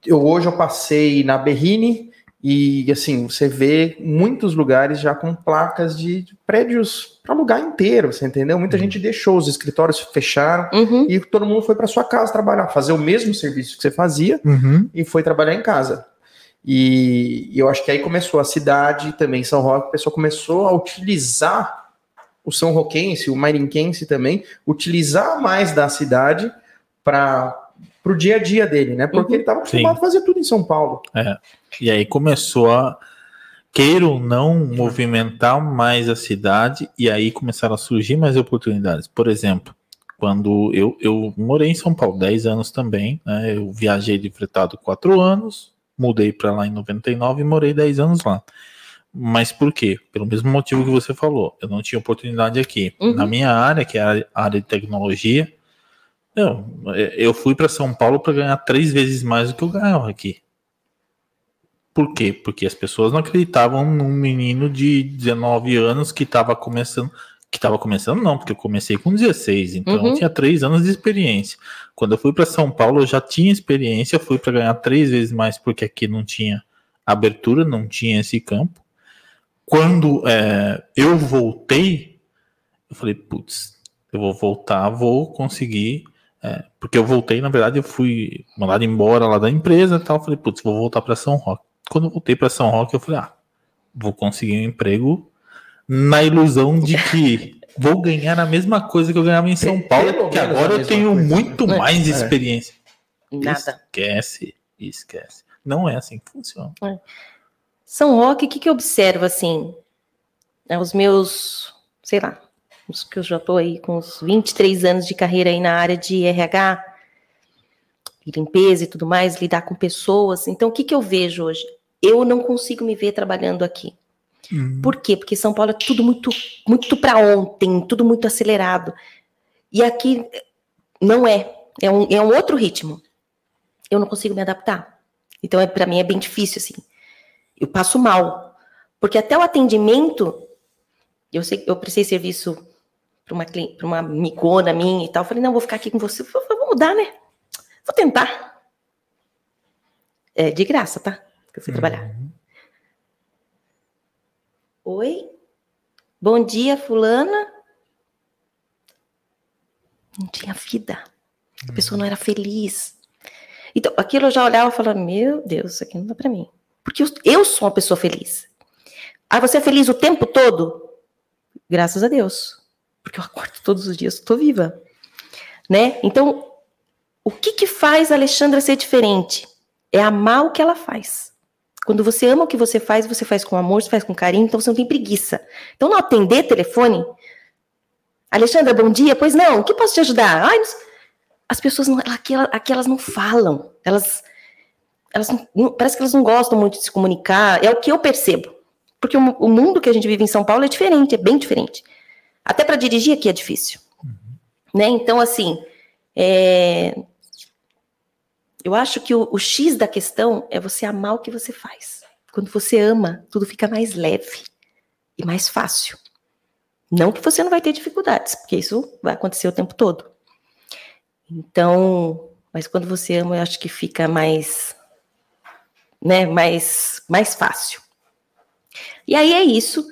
eu, hoje eu passei na Berrine e assim, você vê muitos lugares já com placas de prédios para lugar inteiro, você entendeu? Muita uhum. gente deixou, os escritórios fecharam uhum. e todo mundo foi para sua casa trabalhar, fazer o mesmo serviço que você fazia uhum. e foi trabalhar em casa. E, e eu acho que aí começou a cidade, também São Roque, a pessoa começou a utilizar o São Roquense, o Mairinquense também, utilizar mais da cidade para o dia a dia dele, né? Porque uhum. ele estava acostumado Sim. a fazer tudo em São Paulo. É. E aí começou a, queira ou não, movimentar mais a cidade, e aí começaram a surgir mais oportunidades. Por exemplo, quando eu, eu morei em São Paulo 10 anos também, né? Eu viajei de fretado 4 anos, mudei para lá em 99 e morei 10 anos lá. Mas por quê? Pelo mesmo motivo que você falou. Eu não tinha oportunidade aqui. Uhum. Na minha área, que é a área de tecnologia, eu, eu fui para São Paulo para ganhar três vezes mais do que eu ganhava aqui. Por quê? Porque as pessoas não acreditavam num menino de 19 anos que estava começando. Que estava começando, não, porque eu comecei com 16, então uhum. eu tinha três anos de experiência. Quando eu fui para São Paulo, eu já tinha experiência, fui para ganhar três vezes mais, porque aqui não tinha abertura, não tinha esse campo. Quando é, eu voltei, eu falei, putz, eu vou voltar, vou conseguir é, porque eu voltei, na verdade, eu fui mandado embora lá da empresa e tal. Falei, putz, vou voltar para São Roque. Quando eu voltei para São Roque, eu falei, ah, vou conseguir um emprego na ilusão de que vou ganhar a mesma coisa que eu ganhava em São Paulo, porque agora eu tenho coisa. muito é, mais é. experiência. Nada. Esquece, esquece. Não é assim que funciona. É. São Roque, o que, que eu observo assim? É, os meus, sei lá, os que eu já estou aí com uns 23 anos de carreira aí na área de RH, limpeza e tudo mais, lidar com pessoas. Então, o que, que eu vejo hoje? Eu não consigo me ver trabalhando aqui. Uhum. Por quê? Porque São Paulo é tudo muito, muito para ontem, tudo muito acelerado. E aqui não é. É um, é um outro ritmo. Eu não consigo me adaptar. Então, é, para mim, é bem difícil, assim. Eu passo mal. Porque até o atendimento, eu sei eu prestei serviço para uma, uma amigona minha e tal. Eu falei, não, vou ficar aqui com você. Vou, vou mudar, né? Vou tentar. É de graça, tá? Que eu fui uhum. trabalhar. Oi? Bom dia, fulana. Não tinha vida. A pessoa não era feliz. Então, aquilo eu já olhava e falava, meu Deus, isso aqui não dá para mim. Porque eu, sou uma pessoa feliz. Ah, você é feliz o tempo todo? Graças a Deus porque eu acordo todos os dias, estou viva, né? Então, o que que faz a Alexandra ser diferente? É amar o que ela faz. Quando você ama o que você faz, você faz com amor, você faz com carinho, então você não tem preguiça. Então, não atender telefone, Alexandra, bom dia. Pois não, o que posso te ajudar? Ai, as pessoas não, aqui, aqui elas não falam, elas, elas não, parece que elas não gostam muito de se comunicar. É o que eu percebo, porque o, o mundo que a gente vive em São Paulo é diferente, é bem diferente. Até para dirigir aqui é difícil. Uhum. Né? Então, assim, é... eu acho que o, o X da questão é você amar o que você faz. Quando você ama, tudo fica mais leve e mais fácil. Não que você não vai ter dificuldades, porque isso vai acontecer o tempo todo. Então, mas quando você ama, eu acho que fica mais, né, mais, mais fácil. E aí é isso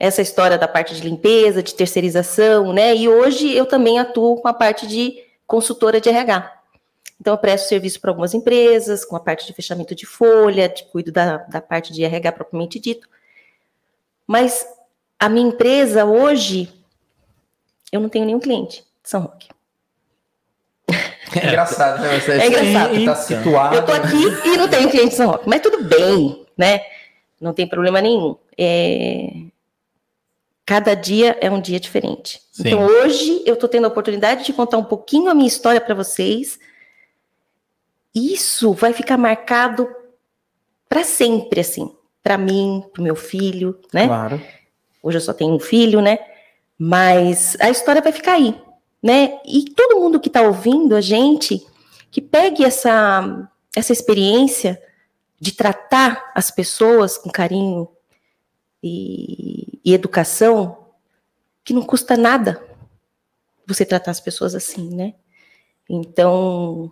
essa história da parte de limpeza, de terceirização, né? E hoje eu também atuo com a parte de consultora de RH. Então, eu presto serviço para algumas empresas, com a parte de fechamento de folha, de cuido da, da parte de RH propriamente dito. Mas a minha empresa hoje, eu não tenho nenhum cliente de São Roque. É engraçado, né? Você É engraçado. Tá situado. Eu tô aqui e não tenho cliente em São Roque, mas tudo bem, né? Não tem problema nenhum. É, Cada dia é um dia diferente. Sim. Então hoje eu tô tendo a oportunidade de contar um pouquinho a minha história para vocês. Isso vai ficar marcado para sempre, assim, para mim, para meu filho, né? Claro. Hoje eu só tenho um filho, né? Mas a história vai ficar aí, né? E todo mundo que está ouvindo a gente, que pegue essa, essa experiência de tratar as pessoas com carinho e, e educação, que não custa nada você tratar as pessoas assim, né? Então,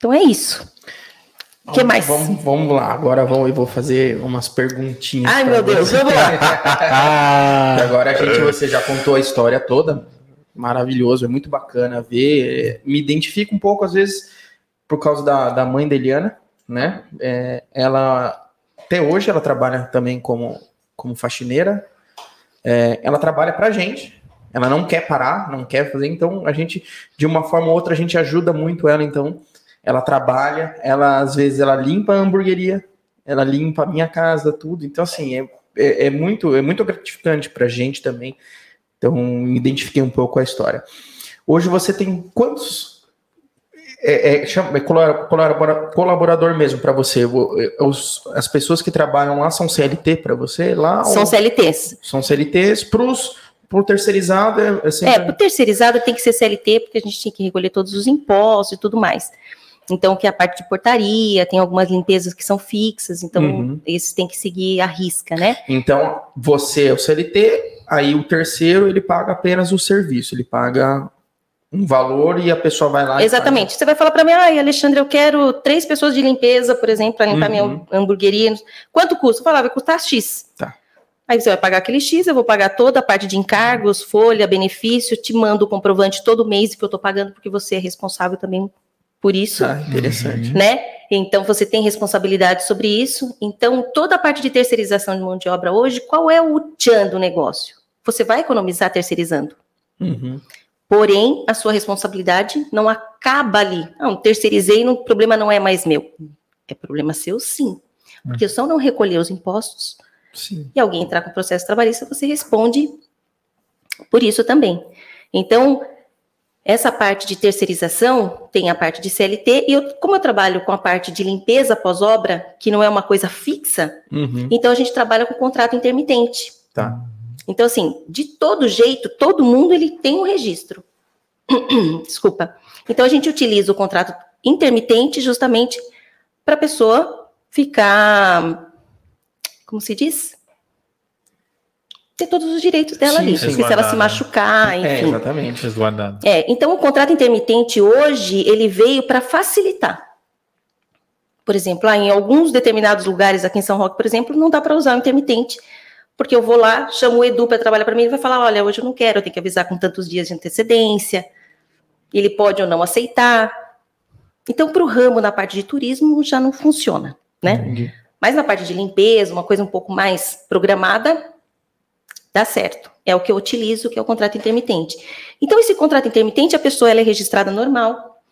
então é isso. O que mais? Vamos, vamos lá, agora vamos, eu vou fazer umas perguntinhas. Ai, meu Deus, vamos lá. Agora a gente, você já contou a história toda. Maravilhoso, é muito bacana ver. Me identifico um pouco, às vezes, por causa da, da mãe da Eliana, né? É, ela, até hoje, ela trabalha também como, como faxineira. É, ela trabalha pra gente. Ela não quer parar, não quer fazer. Então, a gente, de uma forma ou outra, a gente ajuda muito ela. Então, ela trabalha, ela, às vezes, ela limpa a hamburgueria, ela limpa a minha casa, tudo. Então, assim, é, é, é muito, é muito gratificante pra gente também. Então, identifiquei um pouco com a história. Hoje você tem quantos é, é, chama- é colabora- colabora- colaborador mesmo para você? É, os- as pessoas que trabalham lá são CLT para você? Lá São ou- CLTs. são CLTs pros pro terceirizado é, é sempre É, para o terceirizado tem que ser CLT, porque a gente tem que recolher todos os impostos e tudo mais. Então, que é a parte de portaria, tem algumas limpezas que são fixas, então Uhum. esses tem que seguir a risca, né? Então, você é o CLT, aí o terceiro ele paga apenas o serviço, ele paga um valor e a pessoa vai lá e Exatamente. Você vai falar para mim, ai, Alexandre, eu quero três pessoas de limpeza, por exemplo, para limpar minha Uhum. hamburgueria. Quanto custa? Eu falava, vai custar X. Tá. Aí você vai pagar aquele X, eu vou pagar toda a parte de encargos, folha, benefício, te mando o comprovante todo mês que eu estou pagando, porque você é responsável também por isso. Ah, interessante. né? Então você tem responsabilidade sobre isso. Então toda a parte de terceirização de mão de obra hoje, qual é o tchan do negócio? Você vai economizar terceirizando. Uhum. Porém, a sua responsabilidade não acaba ali. Não, terceirizei, o problema não é mais meu. É problema seu, sim. Porque se eu não recolher os impostos Sim. e alguém entrar com processo trabalhista, você responde por isso também. Então, essa parte de terceirização tem a parte de CLT, e eu, como eu trabalho com a parte de limpeza pós-obra, que não é uma coisa fixa, Uhum. então a gente trabalha com contrato intermitente. Tá. Então, assim, de todo jeito, todo mundo ele tem um registro. Desculpa. Então, a gente utiliza o contrato intermitente justamente para a pessoa ficar, como se diz? Ter todos os direitos dela Sim, ali. Porque se ela se Resguardada. machucar, É, enfim. exatamente. Resguardado. É, então o contrato intermitente hoje, ele veio para facilitar. Por exemplo, ah, em alguns determinados lugares aqui em São Roque, por exemplo, não dá para usar o intermitente, porque eu vou lá, chamo o Edu para trabalhar para mim, ele vai falar, olha, hoje eu não quero, eu tenho que avisar com tantos dias de antecedência, ele pode ou não aceitar. Então, para o ramo na parte de turismo, já não funciona, né? Entendi. Mas na parte de limpeza, uma coisa um pouco mais programada, dá certo. É o que eu utilizo, que é o contrato intermitente. Então, esse contrato intermitente, a pessoa ela é registrada normal,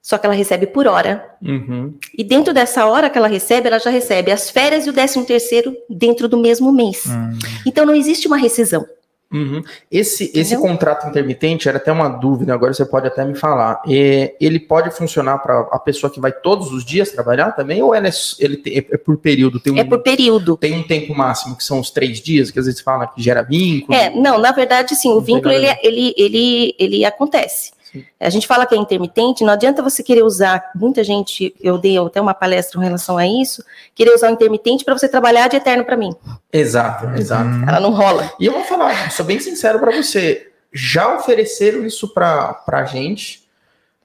só que ela recebe por hora. Uhum. E dentro dessa hora que ela recebe, ela já recebe as férias e o décimo terceiro dentro do mesmo mês. Hum. Então, não existe uma rescisão. Uhum. Esse, esse contrato intermitente era até uma dúvida, agora você pode até me falar. É, ele pode funcionar para a pessoa que vai todos os dias trabalhar também? Ou é, ele tem- é por período? Tem um, É por período. tem um tempo máximo, que são os três dias, que às vezes fala que gera vínculo? É, não, na verdade, sim, o vínculo ele, a ele, ele, ele acontece. A gente fala que é intermitente, não adianta você querer usar, muita gente, eu dei até uma palestra em relação a isso, querer usar o intermitente para você trabalhar de eterno para mim. Exato, exato. Hum. Ela não rola. E eu vou falar, sou bem sincero para você. Já ofereceram isso para a gente,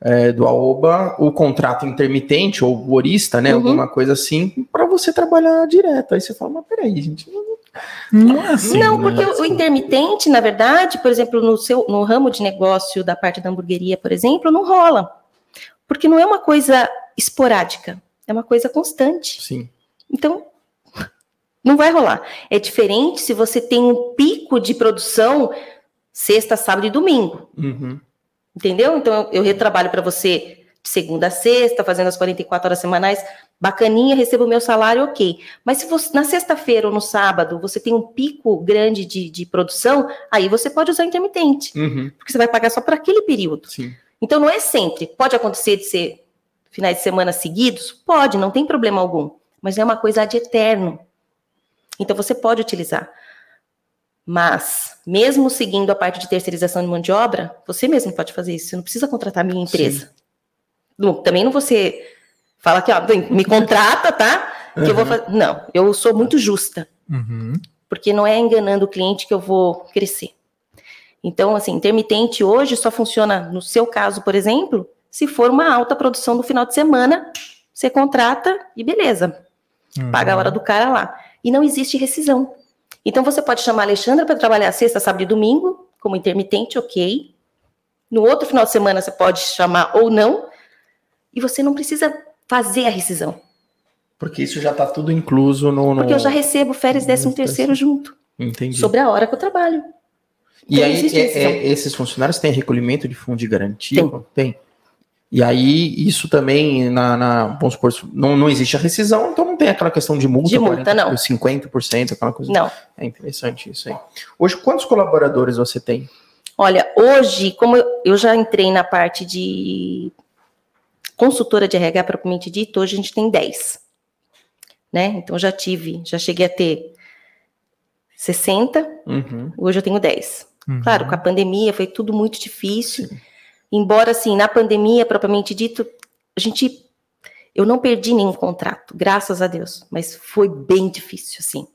é, do AOBA, o contrato intermitente, ou o horista, né? Uhum. Alguma coisa assim, para você trabalhar direto. Aí você fala, mas peraí, gente. Não é assim. não, porque o, o intermitente, na verdade, por exemplo, no seu no ramo de negócio da parte da hamburgueria, por exemplo, não rola. Porque não é uma coisa esporádica, é uma coisa constante. Sim. Então, não vai rolar. É diferente se você tem um pico de produção sexta, sábado e domingo. Uhum. Entendeu? Então eu, eu retrabalho para você de segunda a sexta, fazendo as 44 horas semanais, bacaninha, recebo o meu salário, ok. Mas se você, na sexta-feira ou no sábado você tem um pico grande de, de produção, aí você pode usar intermitente, Uhum. porque você vai pagar só por aquele período. Sim. Então não é sempre. Pode acontecer de ser finais de semana seguidos? Pode, não tem problema algum. Mas é uma coisa de eterno. Então você pode utilizar. Mas, mesmo seguindo a parte de terceirização de mão de obra, você mesmo pode fazer isso. Você não precisa contratar a minha empresa. Não, também não você fala que ó, me contrata, tá? Que eu vou fazer. Não, eu sou muito justa Uhum. porque não é enganando o cliente que eu vou crescer. Então, assim, intermitente hoje só funciona, no seu caso, por exemplo, se for uma alta produção no final de semana, você contrata e beleza, Uhum. paga a hora do cara lá. E não existe rescisão. Então, você pode chamar a Alexandra para trabalhar sexta, sábado e domingo, como intermitente, ok. No outro final de semana, você pode chamar ou não, e você não precisa fazer a rescisão. Porque isso já tá tudo incluso no. no... Porque eu já recebo férias no 13 terceiro junto, Entendi. sobre a hora que eu trabalho. E Então, aí, é- é- esses funcionários têm recolhimento de fundo de garantia? Tem. Tem. E aí, isso também, na, na- vamos supor, não, não existe a rescisão, então não tem aquela questão de multa, De multa, não. 50%, aquela coisa. Não. É interessante isso aí. Hoje, quantos colaboradores você tem? Olha, hoje, como eu já entrei na parte de consultora de RH propriamente dito, hoje a gente tem 10. Né? Então já tive, já cheguei a ter 60, Uhum. hoje eu tenho 10. Uhum. Claro, com a pandemia foi tudo muito difícil. Embora, assim, na pandemia, propriamente dito, a gente. Eu não perdi nenhum contrato, graças a Deus. Mas foi bem difícil, assim.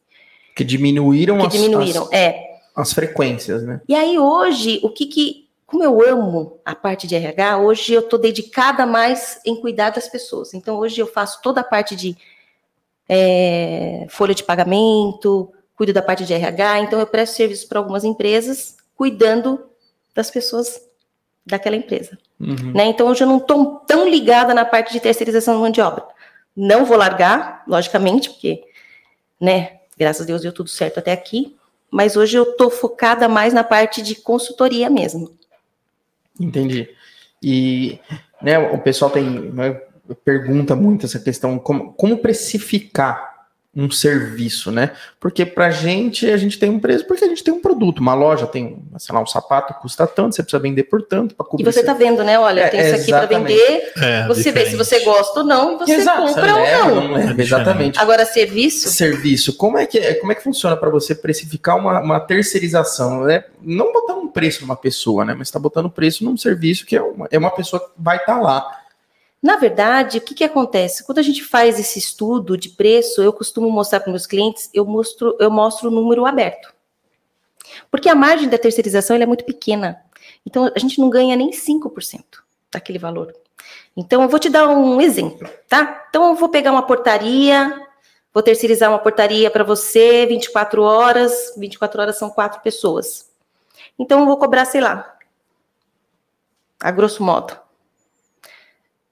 Que diminuíram, Que as, diminuíram. as, É. as frequências, né? E aí, hoje, o que que. Como eu amo a parte de RH, hoje eu estou dedicada mais em cuidar das pessoas. Então, hoje eu faço toda a parte de é, folha de pagamento, cuido da parte de RH. Então, eu presto serviço para algumas empresas, cuidando das pessoas daquela empresa. Uhum. né? Então, hoje eu não estou tão ligada na parte de terceirização de mão de obra. Não vou largar, logicamente, porque, né, graças a Deus deu tudo certo até aqui, mas hoje eu estou focada mais na parte de consultoria mesmo. Entendi. E né, o pessoal tem né, pergunta muito essa questão como, como precificar um serviço, né? Porque pra gente a gente tem um preço porque a gente tem um produto, uma loja tem, sei lá, um sapato custa tanto, você precisa vender por tanto para E cobrir. você está vendo, né? Olha, É, tem isso aqui para vender, É, você vê se diferente. você gosta ou não, e você Exato, compra ou leva, não. leva, É exatamente. Agora, serviço, Serviço, como é que é, como é que funciona para você precificar uma, uma terceirização? Né? Não botar um preço numa pessoa, né? Mas está botando preço num serviço que é uma, é uma pessoa que vai estar lá. Na verdade, o que, que acontece? Quando a gente faz esse estudo de preço, eu costumo mostrar para meus clientes, eu mostro, eu mostro o número aberto. Porque a margem da terceirização é muito pequena. Então, a gente não ganha nem 5% daquele valor. Então, eu vou te dar um exemplo, tá? Então, eu vou pegar uma portaria, vou terceirizar uma portaria para você, 24 horas, 24 horas são quatro pessoas. Então, eu vou cobrar, sei lá, a grosso modo,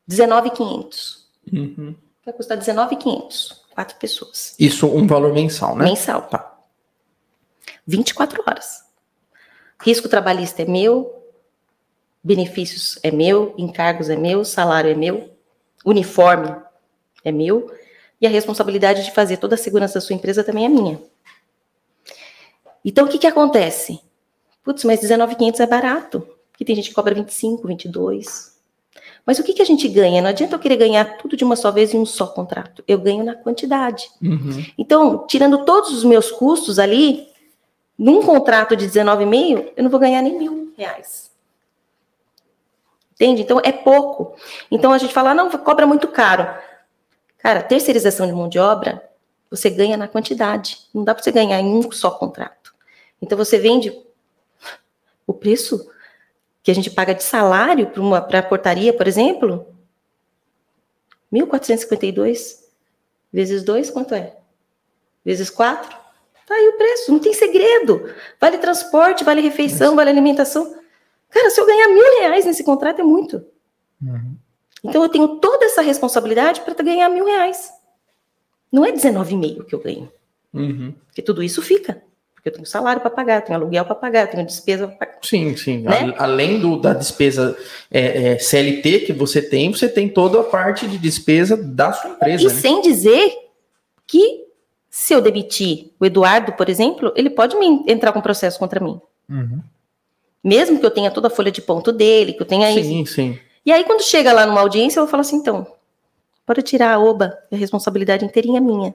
19,500. Uhum. Vai custar 19,500. Quatro pessoas. Isso um valor mensal, né? Mensal. Tá. 24 horas. Risco trabalhista é meu, benefícios é meu, encargos é meu, salário é meu, uniforme é meu, e a responsabilidade de fazer toda a segurança da sua empresa também é minha. Então, o que, que acontece? Putz, mas 19,500 é barato, porque tem gente que cobra 25, 22. Mas o que, que a gente ganha? Não adianta eu querer ganhar tudo de uma só vez em um só contrato. Eu ganho na quantidade. Uhum. Então, tirando todos os meus custos ali, num contrato de 19,5, eu não vou ganhar nem mil reais. Entende? Então, é pouco. Então, a gente fala, não, cobra muito caro. Cara, terceirização de mão de obra, você ganha na quantidade. Não dá para você ganhar em um só contrato. Então, você vende o preço que a gente paga de salário para a portaria, por exemplo, 1.452 vezes 2, quanto é? Vezes 4? Tá aí o preço, não tem segredo. Vale transporte, vale refeição, vale alimentação. Cara, se eu ganhar mil reais nesse contrato é muito. Uhum. Então eu tenho toda essa responsabilidade para ganhar mil reais. Não é 19,5 que eu ganho, Uhum. porque tudo isso fica. Porque eu tenho salário para pagar, tenho aluguel para pagar, tenho despesa para pagar. Sim, sim. Né? Além do, da despesa é, é, CLT que você tem, você tem toda a parte de despesa da sua empresa. E né? sem dizer que se eu demitir o Eduardo, por exemplo, ele pode me entrar com processo contra mim. Uhum. Mesmo que eu tenha toda a folha de ponto dele, que eu tenha isso. Sim, sim. E aí, quando chega lá numa audiência, eu falar assim, então, pode tirar a OBA, a responsabilidade inteirinha é minha.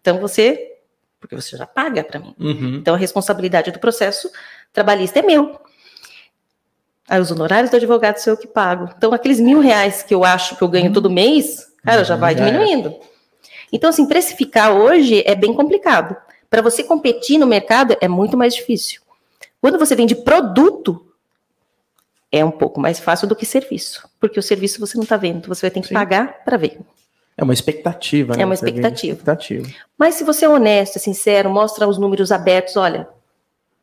Então você, porque você já paga para mim. Uhum. Então a responsabilidade do processo trabalhista é meu. Aí os honorários do advogado sou eu que pago. Então aqueles mil reais que eu acho que eu ganho todo mês, cara, já vai diminuindo. Então assim, precificar hoje é bem complicado. Para você competir no mercado é muito mais difícil. Quando você vende produto, é um pouco mais fácil do que serviço. Porque o serviço você não está vendo, você vai ter que Sim. pagar para ver. É uma expectativa, né? É uma vende expectativa. expectativa. Mas se você é honesto, é sincero, mostra os números abertos, olha,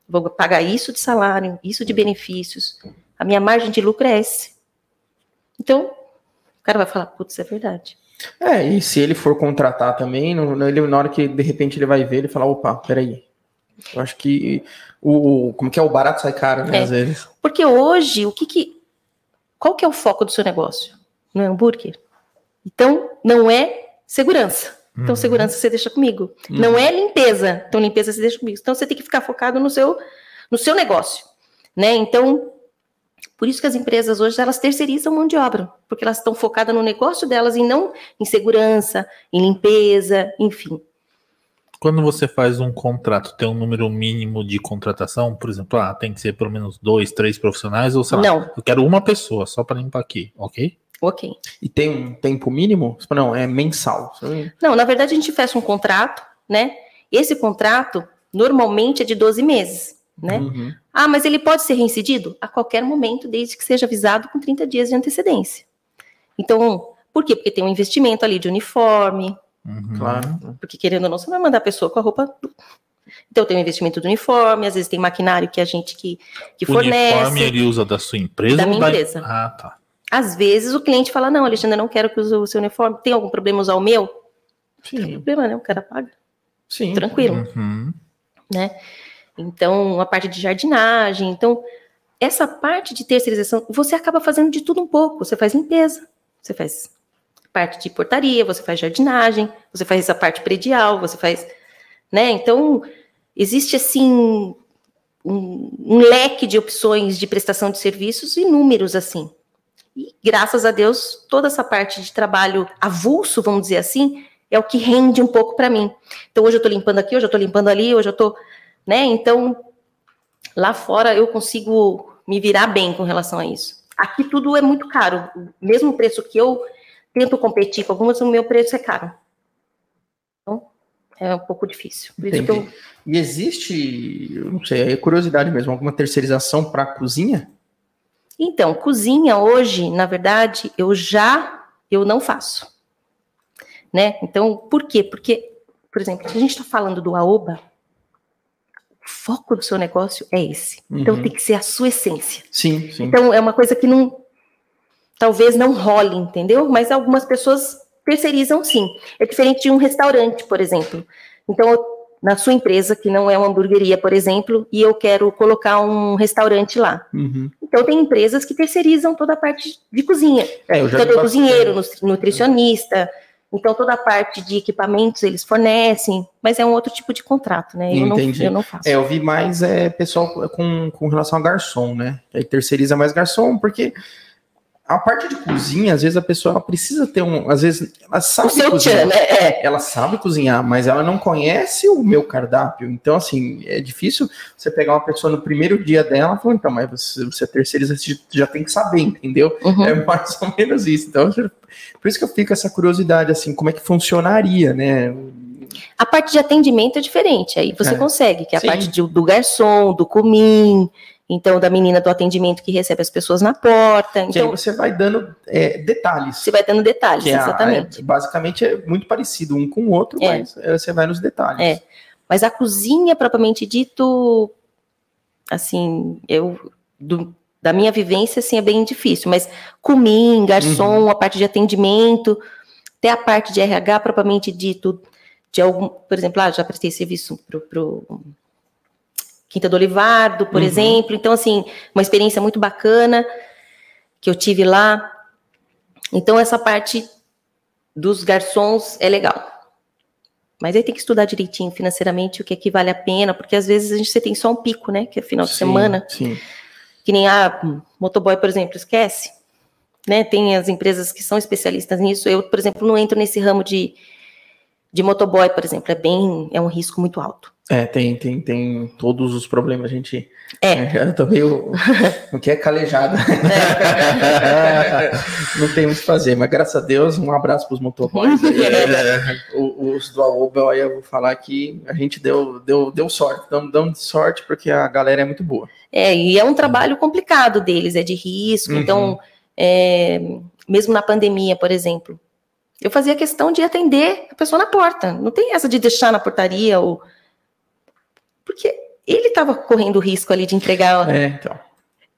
vou pagar isso de salário, isso de benefícios, a minha margem de lucro é esse. Então, o cara vai falar, putz, é verdade. É, e se ele for contratar também, não- ele, na hora que de repente ele vai ver, ele fala, opa, peraí. Eu acho que o. o- Como que é? O barato sai caro, né? É. Às vezes. Porque hoje, o que que. Qual que é o foco do seu negócio? Não é hambúrguer? Então, não é segurança. Então, Uhum. segurança você deixa comigo. Uhum. Não é limpeza. Então, limpeza você deixa comigo. Então, você tem que ficar focado no seu, no seu negócio. Né? Então, por isso que as empresas hoje, elas terceirizam mão de obra. Porque elas estão focadas no negócio delas e não em segurança, em limpeza, enfim. Quando você faz um contrato, tem um número mínimo de contratação, por exemplo, ah, tem que ser pelo menos dois, três profissionais, ou sei lá, Não. eu quero uma pessoa só para limpar aqui, ok? Ok. E tem um tempo mínimo? Não, é mensal. Não, na verdade a gente fecha um contrato, né? Esse contrato normalmente é de 12 meses, né? Uhum. Ah, mas ele pode ser reincidido a qualquer momento, desde que seja avisado com 30 dias de antecedência. Então, por quê? Porque tem um investimento ali de uniforme, Uhum. Claro. porque querendo ou não, você vai mandar a pessoa com a roupa. Então tem o investimento do uniforme, às vezes tem maquinário que a gente que, que O uniforme fornece. ele usa da sua empresa? Da ou minha empresa. Ah, tá. Às vezes o cliente fala: Não, Alexandre, não quero que use o seu uniforme. Tem algum problema usar o meu? Não tem Sim, problema, né? O cara paga. sim. Tranquilo. Uhum. né? Então, a parte de jardinagem. Então, essa parte de terceirização, você acaba fazendo de tudo um pouco. Você faz limpeza, você faz parte de portaria, você faz jardinagem, você faz essa parte predial, você faz, né? Então, existe assim um, um leque de opções de prestação de serviços inúmeros assim. E graças a Deus, toda essa parte de trabalho avulso, vamos dizer assim, é o que rende um pouco para mim. Então hoje eu estou limpando aqui, hoje eu estou limpando ali, hoje eu estou, né? Então lá fora eu consigo me virar bem com relação a isso. Aqui tudo é muito caro, mesmo preço que eu tento competir com algumas, o meu preço é caro. Então é um pouco difícil. Eu. E existe, eu não sei, é curiosidade mesmo, alguma terceirização para cozinha? Então, cozinha hoje, na verdade, eu já eu não faço. Né? Então, por quê? Porque, por exemplo, se a gente está falando do AOBA, o foco do seu negócio é esse. Então, Uhum. tem que ser a sua essência. Sim, sim. Então, é uma coisa que não. Talvez não role, entendeu? Mas algumas pessoas terceirizam sim. É diferente de um restaurante, por exemplo. Então, eu- na sua empresa, que não é uma hamburgueria, por exemplo, e eu quero colocar um restaurante lá. Uhum. Então, tem empresas que terceirizam toda a parte de cozinha. É, eu já Então, tem bastante. cozinheiro, nutri- nutricionista. Então, toda a parte de equipamentos eles fornecem, mas é um outro tipo de contrato, né? Eu, não, Entendi. eu não faço. É, eu vi mais é, pessoal com, com relação a garçom, né? Aí terceiriza mais garçom, porque a parte de cozinha, às vezes a pessoa precisa ter um. Às vezes ela o sabe seu cozinhar. tchan, né? É. Ela sabe cozinhar, mas ela não conhece o meu cardápio. Então, assim, é difícil você pegar uma pessoa no primeiro dia dela e falar, então, mas você, você terceiriza, você já tem que saber, entendeu? Uhum. É mais ou menos isso. Então, por isso que eu fico essa curiosidade, assim, como é que funcionaria, né? A parte de atendimento é diferente, aí você É. consegue, que é a Sim. parte de- do garçom, do comim, então da menina do atendimento que recebe as pessoas na porta. Que aí Então, você vai dando é, detalhes. você vai dando detalhes, é exatamente. é- basicamente é muito parecido um com o outro, É. mas é, você vai nos detalhes. É. Mas a cozinha, propriamente dito, assim, eu do- da minha vivência, assim, é bem difícil. Mas comim, garçom, Uhum. a parte de atendimento, até a parte de RH, propriamente dito, de algum, por exemplo, ah, já prestei serviço pro Quinta do Olivardo, por Uhum. exemplo. Então, assim, uma experiência muito bacana que eu tive lá. Então, essa parte dos garçons é legal. Mas aí tem que estudar direitinho financeiramente o que é que vale a pena, porque às vezes a gente você tem só um pico, né? Que é final de Sim, semana. Sim. Que nem a motoboy, por exemplo, esquece. Né? Tem as empresas que são especialistas nisso. Eu, por exemplo, não entro nesse ramo de, de motoboy, por exemplo. É bem, é um risco muito alto. É, tem, tem, tem todos os problemas, a gente. É. Eu tô meio. o que é calejado. Não tem muito o que fazer, mas graças a Deus, um abraço pros motoboys aí. O- Os do Aoba, aí eu vou falar que a gente deu, deu, deu sorte. Damos, damos sorte porque a galera é muito boa. É, e é um trabalho complicado deles, é de risco. Uhum. Então, é, mesmo na pandemia, por exemplo, eu fazia questão de atender a pessoa na porta. Não tem essa de deixar na portaria ou. Porque ele estava correndo o risco ali de entregar. É, então.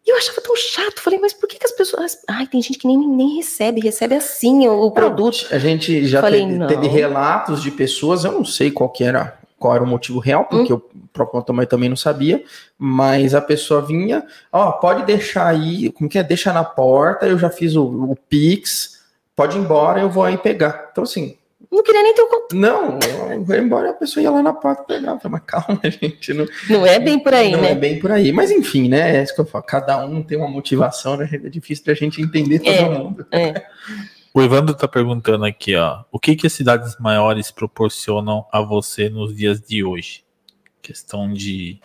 E eu achava tão chato. Falei, mas por que, que as pessoas. Ai, tem gente que nem, nem recebe, recebe assim o, o produto. A gente já Falei, teve, teve relatos de pessoas, eu não sei qual que era, qual era o motivo real, porque Hum. o próprio motoboy também não sabia, mas a pessoa vinha, ó, pode deixar aí, como que é? Deixa na porta, eu já fiz o, o Pix, pode ir embora, eu vou aí pegar. Então, assim, Não queria nem ter o contato. não, eu vou embora, a pessoa ia lá na porta pegar. Mas calma, gente, não, Não é bem por aí, não né? é bem por aí. Mas enfim, né? É isso que eu falo. Cada um tem uma motivação, né? É difícil da gente entender todo É. mundo. É. O Evandro tá perguntando aqui, ó. O que que as cidades maiores proporcionam a você nos dias de hoje? Questão de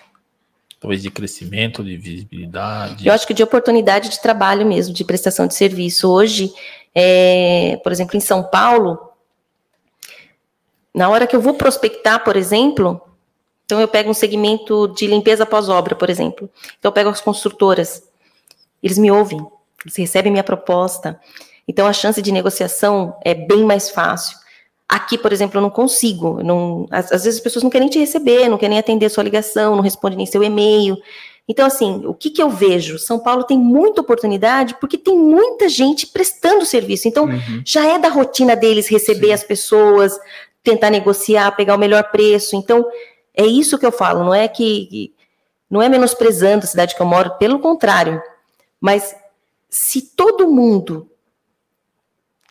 talvez de crescimento, de visibilidade. Eu acho que de oportunidade de trabalho mesmo, de prestação de serviço. Hoje, é, por exemplo, em São Paulo, na hora que eu vou prospectar, por exemplo, então eu pego um segmento de limpeza pós-obra, por exemplo. Então eu pego as construtoras, eles me ouvem, eles recebem minha proposta. Então a chance de negociação é bem mais fácil. Aqui, por exemplo, eu não consigo. Não, às, às vezes as pessoas não querem te receber, não querem atender a sua ligação, não respondem nem seu e-mail. Então, assim, o que, que eu vejo? São Paulo tem muita oportunidade porque tem muita gente prestando serviço. Então, Uhum. já é da rotina deles receber Sim. as pessoas, tentar negociar, pegar o melhor preço. Então, é isso que eu falo, não é que não é menosprezando a cidade que eu moro, pelo contrário. Mas se todo mundo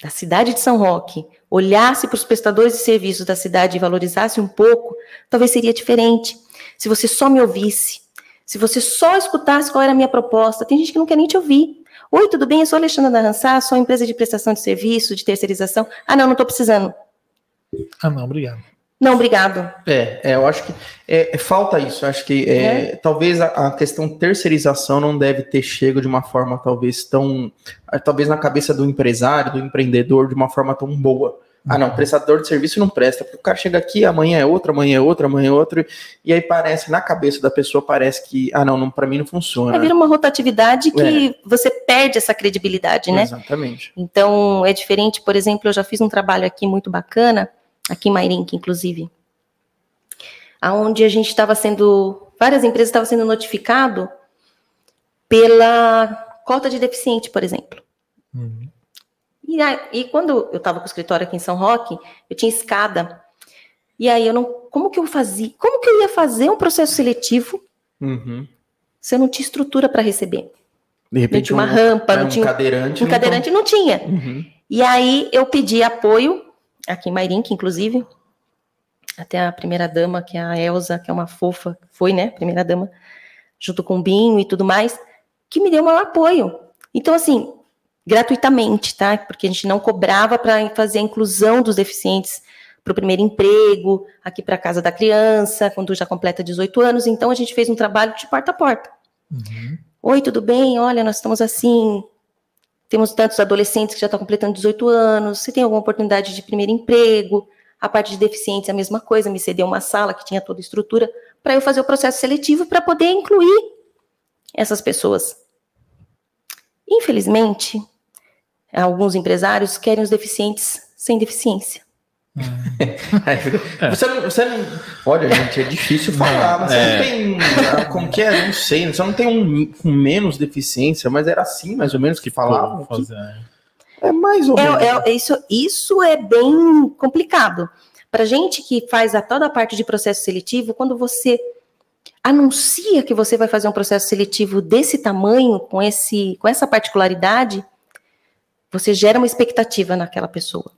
da cidade de São Roque olhasse para os prestadores de serviços da cidade e valorizasse um pouco, talvez seria diferente. Se você só me ouvisse, se você só escutasse qual era a minha proposta, tem gente que não quer nem te ouvir. Oi, tudo bem? Eu sou Alexandra da sou empresa de prestação de serviço, de terceirização. Ah, não, não estou precisando. Ah, não, obrigado. Não, obrigado. É, é, eu acho que é, é, falta isso. Eu acho que é, talvez a, a questão terceirização não deve ter chego de uma forma talvez tão. ah, Talvez na cabeça do empresário, do empreendedor, de uma forma tão boa. Ah, não, prestador de serviço não presta. porque O cara chega aqui, amanhã é outro, amanhã é outro, amanhã é outro. E aí parece, na cabeça da pessoa, parece que, ah, não, não para mim não funciona. Aí vira uma rotatividade que você perde essa credibilidade, né? Exatamente. Então, é diferente, por exemplo, eu já fiz um trabalho aqui muito bacana, aqui em Mairink, inclusive, aonde a gente estava sendo, várias empresas estavam sendo notificado pela cota de deficiente, por exemplo. Uhum. E, aí, e quando eu estava com o escritório aqui em São Roque, eu tinha escada. E aí eu não, como que eu fazia? Como que eu ia fazer um processo seletivo Uhum. se eu não tinha estrutura para receber? De Não repente, tinha uma um, rampa, é, não um tinha cadeirante. um não cadeirante, não tinha. tão- Uhum. E aí eu pedi apoio, aqui em Mairink, inclusive, até a primeira dama, que é a Elza, que é uma fofa, foi, né, primeira dama, junto com o Binho e tudo mais, que me deu o maior apoio. Então, assim, gratuitamente, tá? Porque a gente não cobrava para fazer a inclusão dos deficientes para o primeiro emprego, aqui para a casa da criança, quando já completa 18 anos. Então, a gente fez um trabalho de porta a porta. Uhum. Oi, tudo bem? Olha, nós estamos assim. Temos tantos adolescentes que já estão completando 18 anos. Você tem alguma oportunidade de primeiro emprego? A parte de deficientes a mesma coisa. Me cedeu uma sala que tinha toda a estrutura para eu fazer o processo seletivo para poder incluir essas pessoas. Infelizmente, alguns empresários querem os deficientes sem deficiência. É, Você, não, você não. Olha, gente, é difícil falar, mas você é. não tem. Como que é? Não sei. Você não tem um com menos deficiência, mas era assim, mais ou menos, que falavam. Pô, É mais ou menos. É, é- isso, isso é bem complicado. Para gente que faz a toda a parte de processo seletivo, quando você anuncia que você vai fazer um processo seletivo desse tamanho, com, esse, com essa particularidade, você gera uma expectativa naquela pessoa.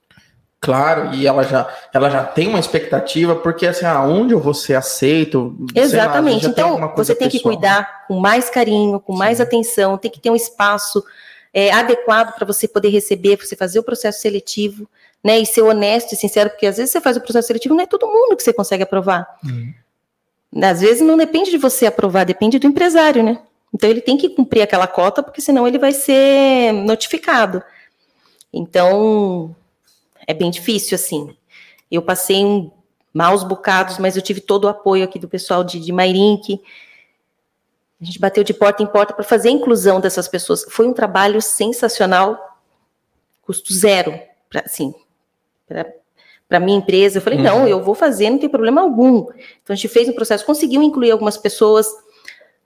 Claro, e ela já, ela já tem uma expectativa, porque assim, aonde eu vou ser aceito? Exatamente. Lá, então, você tem pessoal. que cuidar com mais carinho, com mais Sim. atenção, tem que ter um espaço é, adequado para você poder receber, para você fazer o processo seletivo, né? E ser honesto e sincero, porque às vezes você faz o processo seletivo, não é todo mundo que você consegue aprovar. Uhum. Às vezes não depende de você aprovar, depende do empresário, né? Então ele tem que cumprir aquela cota, porque senão ele vai ser notificado. Então, é bem difícil, assim. Eu passei um maus bocados, mas eu tive todo o apoio aqui do pessoal de, de Mairink. A gente bateu de porta em porta para fazer a inclusão dessas pessoas. Foi um trabalho sensacional, custo zero, pra, assim, para minha empresa. Eu falei, uhum. não, eu vou fazer, não tem problema algum. Então a gente fez um processo, conseguiu incluir algumas pessoas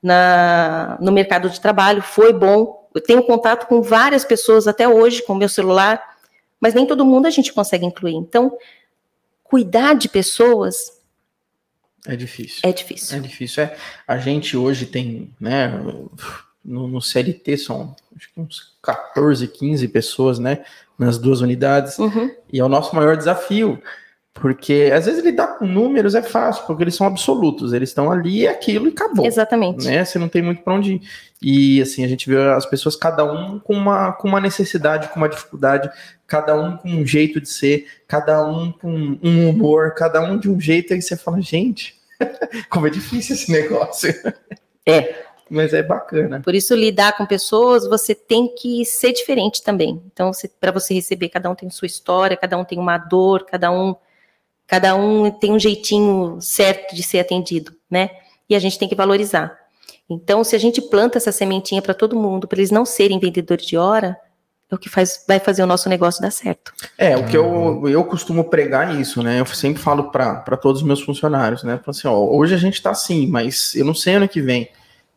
na, no mercado de trabalho, foi bom. Eu tenho contato com várias pessoas até hoje com o meu celular mas nem todo mundo a gente consegue incluir. Então, cuidar de pessoas é difícil. É difícil. É difícil. É, a gente hoje tem, né, no, no CLT são uns 14, 15 pessoas, né, nas duas unidades, uhum. e é o nosso maior desafio, porque às vezes lidar com números é fácil, porque eles são absolutos, eles estão ali, é aquilo e acabou. Exatamente. Né? Você não tem muito para onde ir. E assim, a gente vê as pessoas, cada um com uma, com uma necessidade, com uma dificuldade, cada um com um jeito de ser, cada um com um humor, cada um de um jeito, aí você fala, gente, como é difícil esse negócio. É. Mas é bacana. Por isso, lidar com pessoas, você tem que ser diferente também. Então, para você receber, cada um tem sua história, cada um tem uma dor, cada um, cada um tem um jeitinho certo de ser atendido, né? E a gente tem que valorizar. Então, se a gente planta essa sementinha para todo mundo, para eles não serem vendedores de hora, é o que faz, vai fazer o nosso negócio dar certo. É, o que eu, eu costumo pregar isso, né? Eu sempre falo para todos os meus funcionários, né? Assim, ó, hoje a gente está assim, mas eu não sei ano que vem.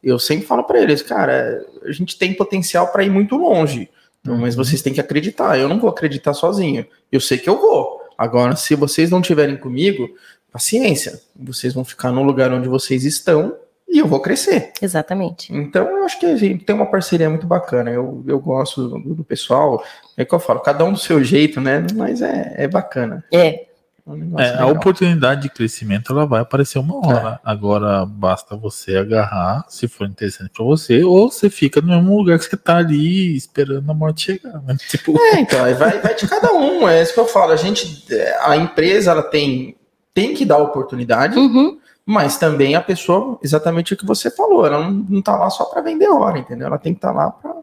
Eu sempre falo para eles, cara, a gente tem potencial para ir muito longe, uhum. mas vocês têm que acreditar. Eu não vou acreditar sozinho. Eu sei que eu vou. Agora, se vocês não estiverem comigo, paciência. Vocês vão ficar no lugar onde vocês estão e eu vou crescer. Exatamente. Então, eu acho que a gente tem uma parceria muito bacana. Eu, eu gosto do, do pessoal. É que eu falo, cada um do seu jeito, né? Mas é, é bacana. É. É, um é a oportunidade de crescimento ela vai aparecer uma hora. É. Agora basta você agarrar, se for interessante para você, ou você fica no mesmo lugar que você tá ali esperando a morte chegar. Né? Tipo... É, então, vai, vai de cada um. É isso que eu falo. A gente, a empresa, ela tem, tem que dar oportunidade. Uhum mas também a pessoa, exatamente o que você falou, ela não, não tá lá só para vender hora, entendeu? Ela tem que estar tá lá para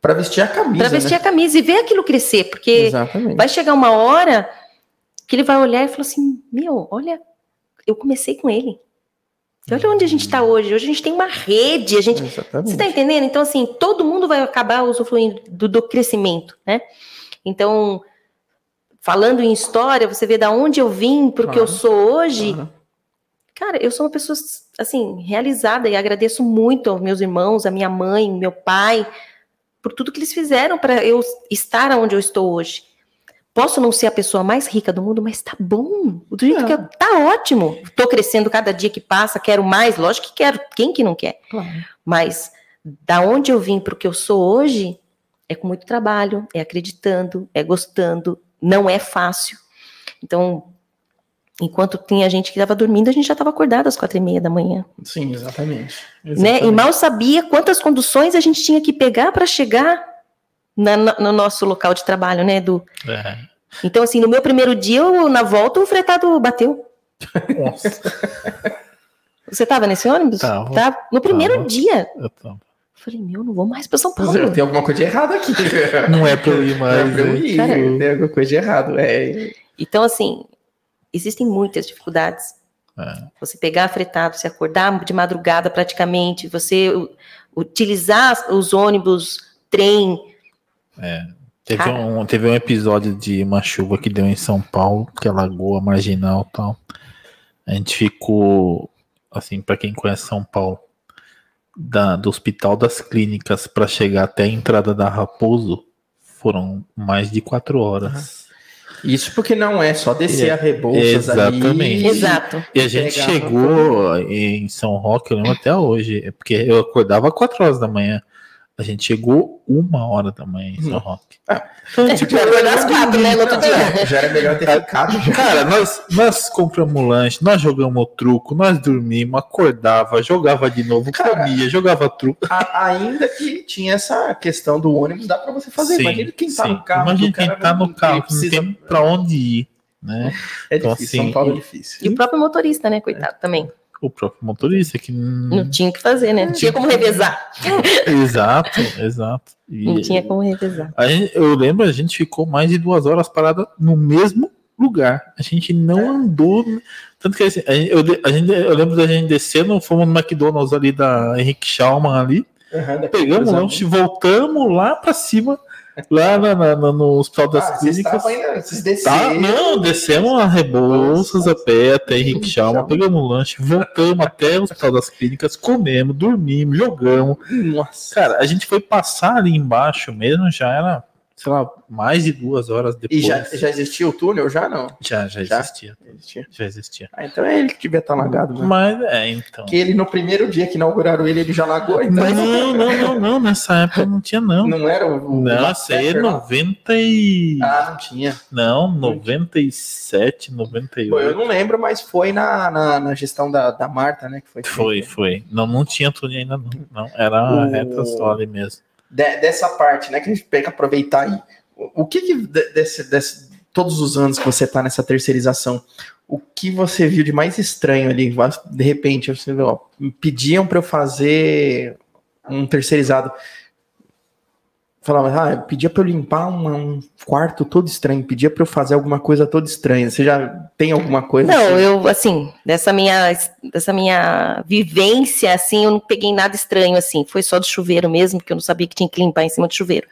para vestir a camisa. Para vestir né? a camisa e ver aquilo crescer, porque exatamente. vai chegar uma hora que ele vai olhar e falar assim: Meu, olha, eu comecei com ele. Olha onde a gente está hoje. Hoje a gente tem uma rede. A gente, Exatamente. você está entendendo? Então, assim, todo mundo vai acabar usufruindo do, do crescimento, né? Então, falando em história, você vê da onde eu vim, porque eu sou hoje. Cara, eu sou uma pessoa, assim, realizada e agradeço muito aos meus irmãos, a minha mãe, meu pai, por tudo que eles fizeram para eu estar onde eu estou hoje. Posso não ser a pessoa mais rica do mundo, mas tá bom. Do jeito é. que eu, tá ótimo. Tô crescendo cada dia que passa, quero mais, lógico que quero. Quem que não quer? Claro. Mas da onde eu vim para o que eu sou hoje, é com muito trabalho, é acreditando, é gostando, não é fácil. Então, Enquanto tinha gente que estava dormindo, a gente já estava acordado às quatro e meia da manhã. Sim, exatamente. exatamente. Né? E mal sabia quantas conduções a gente tinha que pegar para chegar na, no nosso local de trabalho, né, Edu? É. Então, assim, no meu primeiro dia, eu, na volta, o fretado bateu. Nossa. Você estava nesse ônibus? Tava. Tá? No primeiro tava. dia. Eu tava. Falei, meu, não vou mais para São Paulo. Tem alguma coisa de errado aqui. Não é para eu ir mais. Não é pra eu ir. Cara, tem alguma coisa de errado. É. Então, assim, existem muitas dificuldades. É. Você pegar fretado, se acordar de madrugada praticamente, você utilizar os ônibus, trem. É. Teve um, teve um episódio de uma chuva que deu em São Paulo, que alagou a marginal e tal. A gente ficou, assim, para quem conhece São Paulo, da, do Hospital das Clínicas para chegar até a entrada da Raposo, foram mais de quatro horas. Isso porque não é só descer É, a Rebouças exatamente. ali. Exato. E a gente chegou em São Roque, eu lembro até hoje, é porque eu acordava 4 horas da manhã. A gente chegou uma hora da manhã em São Hum. Roque. Ah. Então, É, tipo, acordar às quatro, né? No outro dia. É, Já era melhor ter ficado. já. Cara, nós, nós compramos lanche, nós jogamos o truco, nós dormimos, acordava, jogava de novo, Cara, comia, jogava truco. A- ainda que tinha essa questão do ônibus, dá pra você fazer. Sim, Imagina quem tá sim. no carro. Imagina quem tá não- no carro, que não precisa- tem pra onde ir, né? É Então, difícil, assim, São Paulo é E difícil. o próprio motorista, né, coitado, também. O próprio motorista que Não tinha o que fazer, né? Não tinha como revezar. Exato, exato. E- Não tinha como revezar. A gente- eu lembro, a gente ficou mais de duas horas parada no mesmo lugar. A gente não andou. Tanto que assim, a gente- eu, a gente- eu lembro da gente descendo, fomos no McDonald's ali da Henrique Schaumann ali, daquele pegamos o lanche, voltamos lá pra cima, lá na- na- na- no Hospital das Ah, vocês Clínicas. estavam ainda, vocês Tá, desceram. não, descemos a Rebouças a pé até Henrique Schaumann, pegamos o lanche, voltamos até o Hospital das Clínicas, comemos, dormimos, jogamos. Nossa. Cara, a gente foi passar ali embaixo mesmo, já era, sei lá, mais de duas horas E depois. já, já existia o túnel? Já não. já, já Já? existia. Existia. Já existia. Ah, então é ele que devia estar lagado, né? Mas é, então. Que ele, no primeiro dia que inauguraram ele, ele já lagou. Então Não, não, não, não. Nessa época não tinha, não. não era o. aí é Pepper lá? 90 e. Ah, não tinha. Não, 97, Pô, eu 98. não lembro, mas foi na, na, na gestão da, da Marta, né? Que foi. Foi, foi. Não, não tinha túnel ainda, não. Não, era O- reta só ali mesmo. De- dessa parte, né? Que a gente pega aproveitar aí. O, o que que de- desse, desse, todos os anos que você tá nessa terceirização, o que você viu de mais estranho ali? De repente, você viu, ó, pediam para eu fazer um terceirizado. Falava, ah, pedia para eu limpar uma- um quarto todo estranho, pedia para eu fazer alguma coisa toda estranha. Você já tem alguma coisa? Não, assim? eu, assim, dessa minha, dessa minha vivência, assim, eu não peguei nada estranho, assim. Foi só do chuveiro mesmo, porque eu não sabia que tinha que limpar em cima do chuveiro.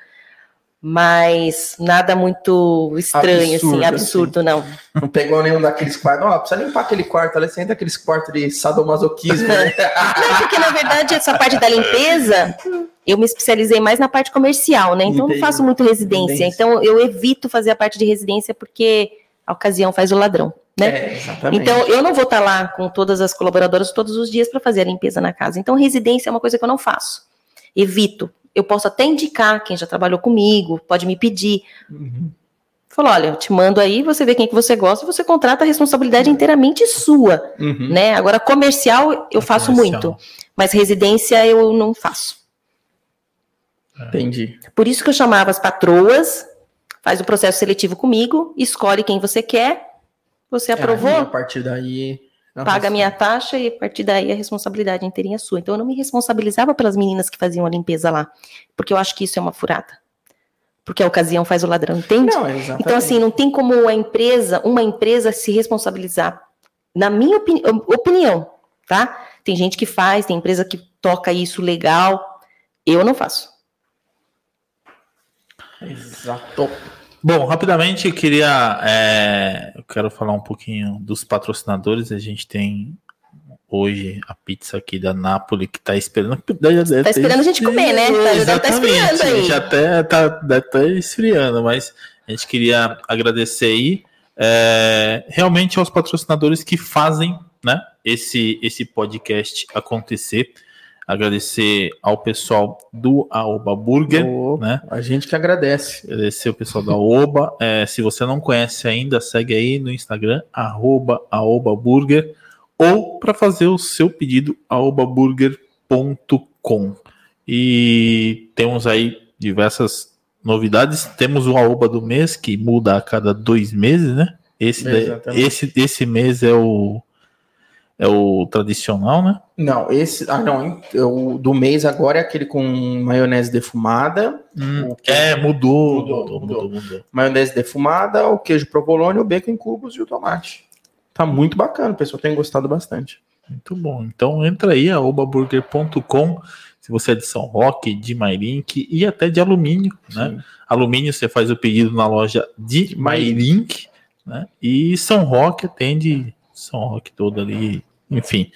Mas nada muito estranho, Absurdo, assim, absurdo, não. Não pegou nenhum daqueles quartos. Ó, precisa limpar aquele quarto ali, senta aqueles quartos de sadomasoquismo. né? Não, porque na verdade essa parte da limpeza, eu me especializei mais na parte comercial, né? Então eu Entendi. não faço muito residência. Então eu evito fazer a parte de residência porque a ocasião faz o ladrão, né? É. Então, eu não vou estar lá com todas as colaboradoras todos os dias para fazer a limpeza na casa. Então, residência é uma coisa que eu não faço. Evito. Eu posso até indicar quem já trabalhou comigo, pode me pedir. Uhum. Falou, olha, eu te mando aí, você vê quem que você gosta, você contrata a responsabilidade inteiramente sua, Uhum. né? Agora, comercial eu faço Comercial. muito, mas residência eu não faço. Entendi. Por isso que eu chamava as patroas, faz o processo seletivo comigo, escolhe quem você quer, você aprovou, Aí, a partir daí. Paga a minha taxa e a partir daí a responsabilidade inteirinha é sua. Então eu não me responsabilizava pelas meninas que faziam a limpeza lá, porque eu acho que isso é uma furada. Porque a ocasião faz o ladrão, entende? Não, então assim, não tem como a empresa, uma empresa se responsabilizar. Na minha opini opinião, tá? Tem gente que faz, tem empresa que toca isso legal. Eu não faço. Exato. Bom, rapidamente eu queria. é, eu quero falar um pouquinho dos patrocinadores. A gente tem hoje a pizza aqui da Napoli que tá esperando. Tá esperando a gente comer, né? Tá- já tá esfriando aí. Já até tá, tá esfriando, mas a gente queria agradecer aí é, realmente aos patrocinadores que fazem né, esse, esse podcast acontecer. Agradecer ao pessoal do Aoba Burger. Ô, né? A gente que agradece. Agradecer o pessoal da Oba. É, se você não conhece ainda, segue aí no Instagram, arroba aobaburger, ou para fazer o seu pedido, aobaburger.com. E temos aí diversas novidades. Temos o Aoba do mês, que muda a cada dois meses, né? Esse, daí- esse, esse mês é o, é o tradicional, né? Não, esse. Ah, não. hein? O do mês agora é aquele com maionese defumada. Que- É, mudou, Mudou, mudou, mudou. mudou, mudou. Maionese defumada, o queijo provolone, o bacon em cubos e o tomate. Tá muito bacana, o pessoal tem gostado bastante. Muito bom. Então entra aí, aobaburger.com. Se você é de São Roque, de Mairink e até de alumínio, né? Sim. Alumínio você faz o pedido na loja de Mairink, né? E São Roque atende São Roque todo ali, enfim.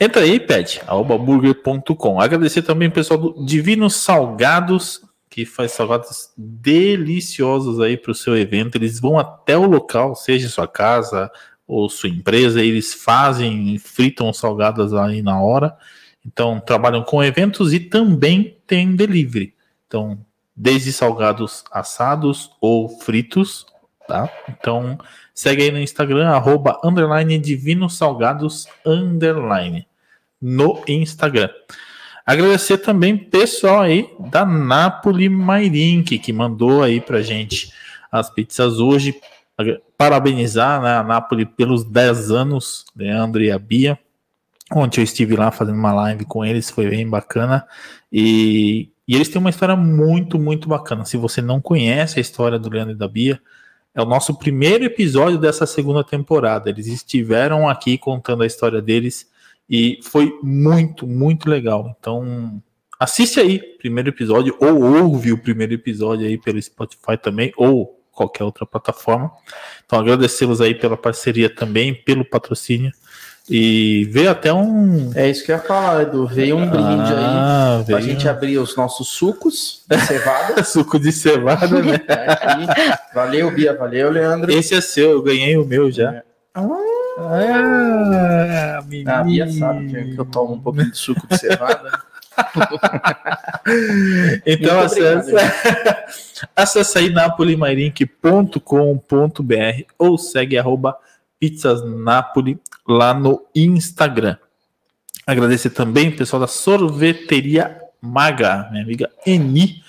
Entra aí, pede, aobaburger.com. Agradecer também o pessoal do Divinos Salgados, que faz salgados deliciosos aí para o seu evento. Eles vão até o local, seja sua casa ou sua empresa, eles fazem, fritam salgadas aí na hora. Então, trabalham com eventos e também tem delivery. Então, desde salgados assados ou fritos, tá? Então, segue aí no Instagram, arroba, underline, divino salgados, underline, no Instagram. Agradecer também pessoal aí da Napoli Mairink, que mandou aí pra gente as pizzas hoje. Parabenizar né, a Napoli pelos 10 anos, Leandro e a Bia. Ontem eu estive lá fazendo uma live com eles, foi bem bacana. E, e eles têm uma história muito, muito bacana. Se você não conhece a história do Leandro e da Bia, é o nosso primeiro episódio dessa segunda temporada. Eles estiveram aqui contando a história deles e foi muito, muito legal. Então, assiste aí primeiro episódio, ou ouve o primeiro episódio aí pelo Spotify também, ou qualquer outra plataforma. Então, agradecê-los aí pela parceria também, pelo patrocínio. E veio até um. É isso que eu ia falar, Edu. Veio um brinde ah, aí veio... pra gente abrir os nossos sucos de cevada. Suco de cevada, né? valeu, Bia. Valeu, Leandro. Esse é seu, eu ganhei o meu já. É. Ah, ah, a Bia sabe que eu tomo um pouquinho de suco de cevada. então acessa, acessa aí napolimairink.com.br ou segue arroba pizzasnapoli lá no Instagram. Agradecer também o pessoal da sorveteria Maga, minha amiga Eni,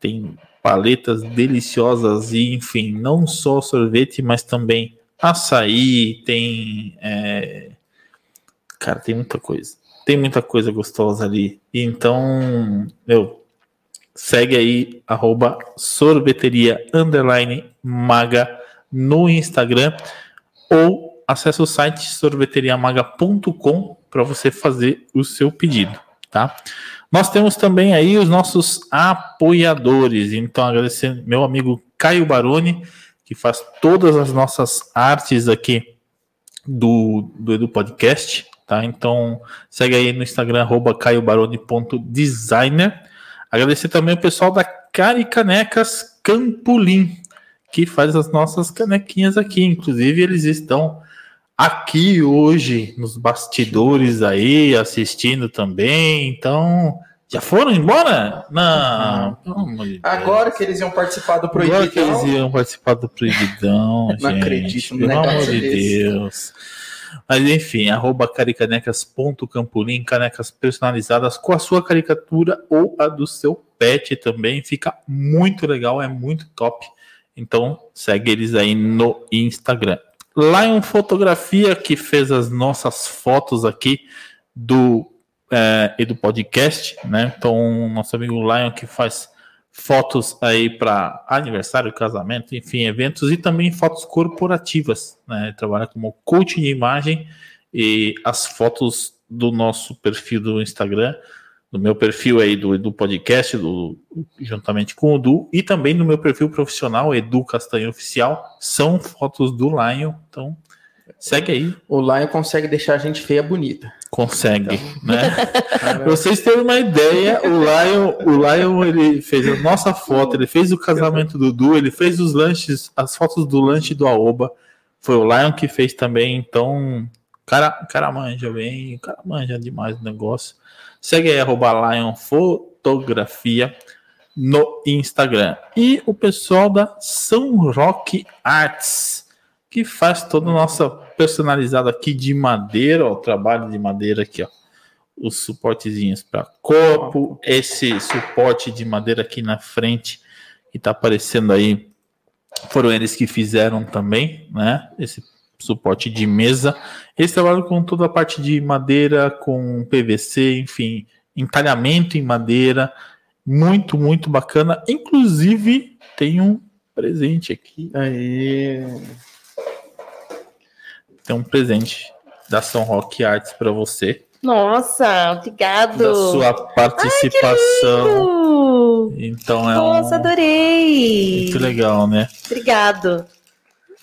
tem paletas deliciosas e enfim, não só sorvete, mas também açaí, tem. É... Cara, tem muita coisa. Tem muita coisa gostosa ali. Então, meu, segue aí, arroba sorveteria underline maga no Instagram ou acesse o site sorveteriamaga.com para você fazer o seu pedido, tá? Nós temos também aí os nossos apoiadores. Então, agradecer meu amigo Caio Baroni, que faz todas as nossas artes aqui do, do Edu Podcast, tá? Então, segue aí no Instagram, caiobaroni.designer. Agradecer também o pessoal da Caricanecas Campolim, que faz as nossas canequinhas aqui. Inclusive, eles estão aqui hoje nos bastidores aí, assistindo também. Então, já foram embora? Não. Agora que eles iam participar do Proibidão. Agora que eles iam participar do Proibidão. Não gente, acredito, Pelo amor de Deus. Mas enfim, arroba caricanecas.campolim, canecas personalizadas com a sua caricatura ou a do seu pet também. Fica muito legal, é muito top. Então segue eles aí no Instagram. Lion Fotografia, que fez as nossas fotos aqui do é, e do podcast, né? Então, nosso amigo Lion que faz fotos aí para aniversário, casamento, enfim, eventos e também fotos corporativas, né? Ele trabalha como coach de imagem e as fotos do nosso perfil do Instagram, do meu perfil aí do, do podcast, do, juntamente com o Du, e também no meu perfil profissional, Edu Castanho Oficial, são fotos do Lion. Então, segue aí. O Lion consegue deixar a gente feia bonita. Consegue, então. né? pra vocês terem uma ideia, o Lion, o Lion ele fez a nossa foto, ele fez o casamento do Du, ele fez os lanches, as fotos do lanche do Aoba. Foi o Lion que fez também, então, cara, cara manja bem, cara manja demais o negócio. Segue aí, arroba Lion Fotografia no Instagram. E o pessoal da São Rock Arts, que faz toda a nossa personalizado aqui de madeira, ó, o trabalho de madeira aqui, ó. Os suportezinhos para corpo, esse suporte de madeira aqui na frente que tá aparecendo aí, foram eles que fizeram também, né? Esse suporte de mesa. Eles trabalham com toda a parte de madeira, com PVC, enfim, entalhamento em madeira, muito, muito bacana. Inclusive, tem um presente aqui. Aí tem um presente da São Rock Arts para você. Nossa, obrigado. Da sua participação. Ai, então é Nossa, um... adorei. Muito legal, né? Obrigado.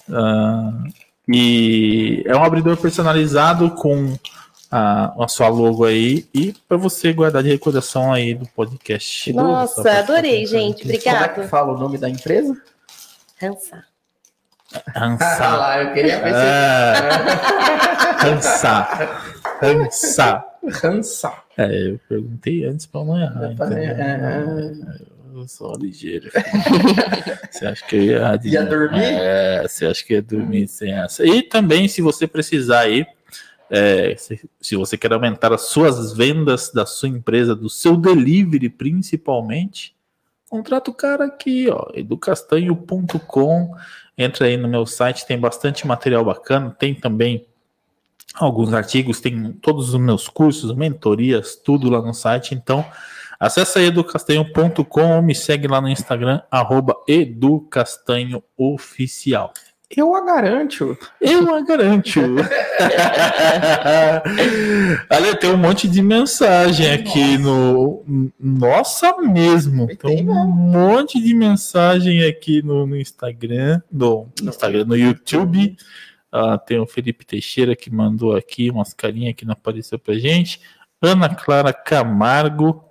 Uh, e é um abridor personalizado com a, a sua logo aí e para você guardar de recordação aí do podcast. Nossa, adorei, gente. Obrigada. Como é que fala o nome da empresa? Hansa. Hansa. lá, eu queria ver se... Ah, Hansa. Hansa. Hansa. É, eu perguntei antes para não errar. Entendeu? é, Eu sou ligeiro. você acha que eu ia, Ia dormir? É, você acha que ia dormir sem essa. E também, se você precisar aí, é, se, se você quer aumentar as suas vendas da sua empresa, do seu delivery principalmente, contrata o cara aqui, ó, educastanho.com. Entra aí no meu site, tem bastante material bacana, tem também alguns artigos, tem todos os meus cursos, mentorias, tudo lá no site. Então, acessa aí educastanho.com, me segue lá no Instagram, arroba educastanhooficial. Eu a garanto. Eu a garanto. Olha, tem um monte de mensagem aqui no. Nossa, mesmo. Tem Tem um mesmo. monte de mensagem aqui no, no Instagram, no, no Instagram, no YouTube. Ah, tem o Felipe Teixeira que mandou aqui umas carinhas que não apareceu pra gente. Ana Clara Camargo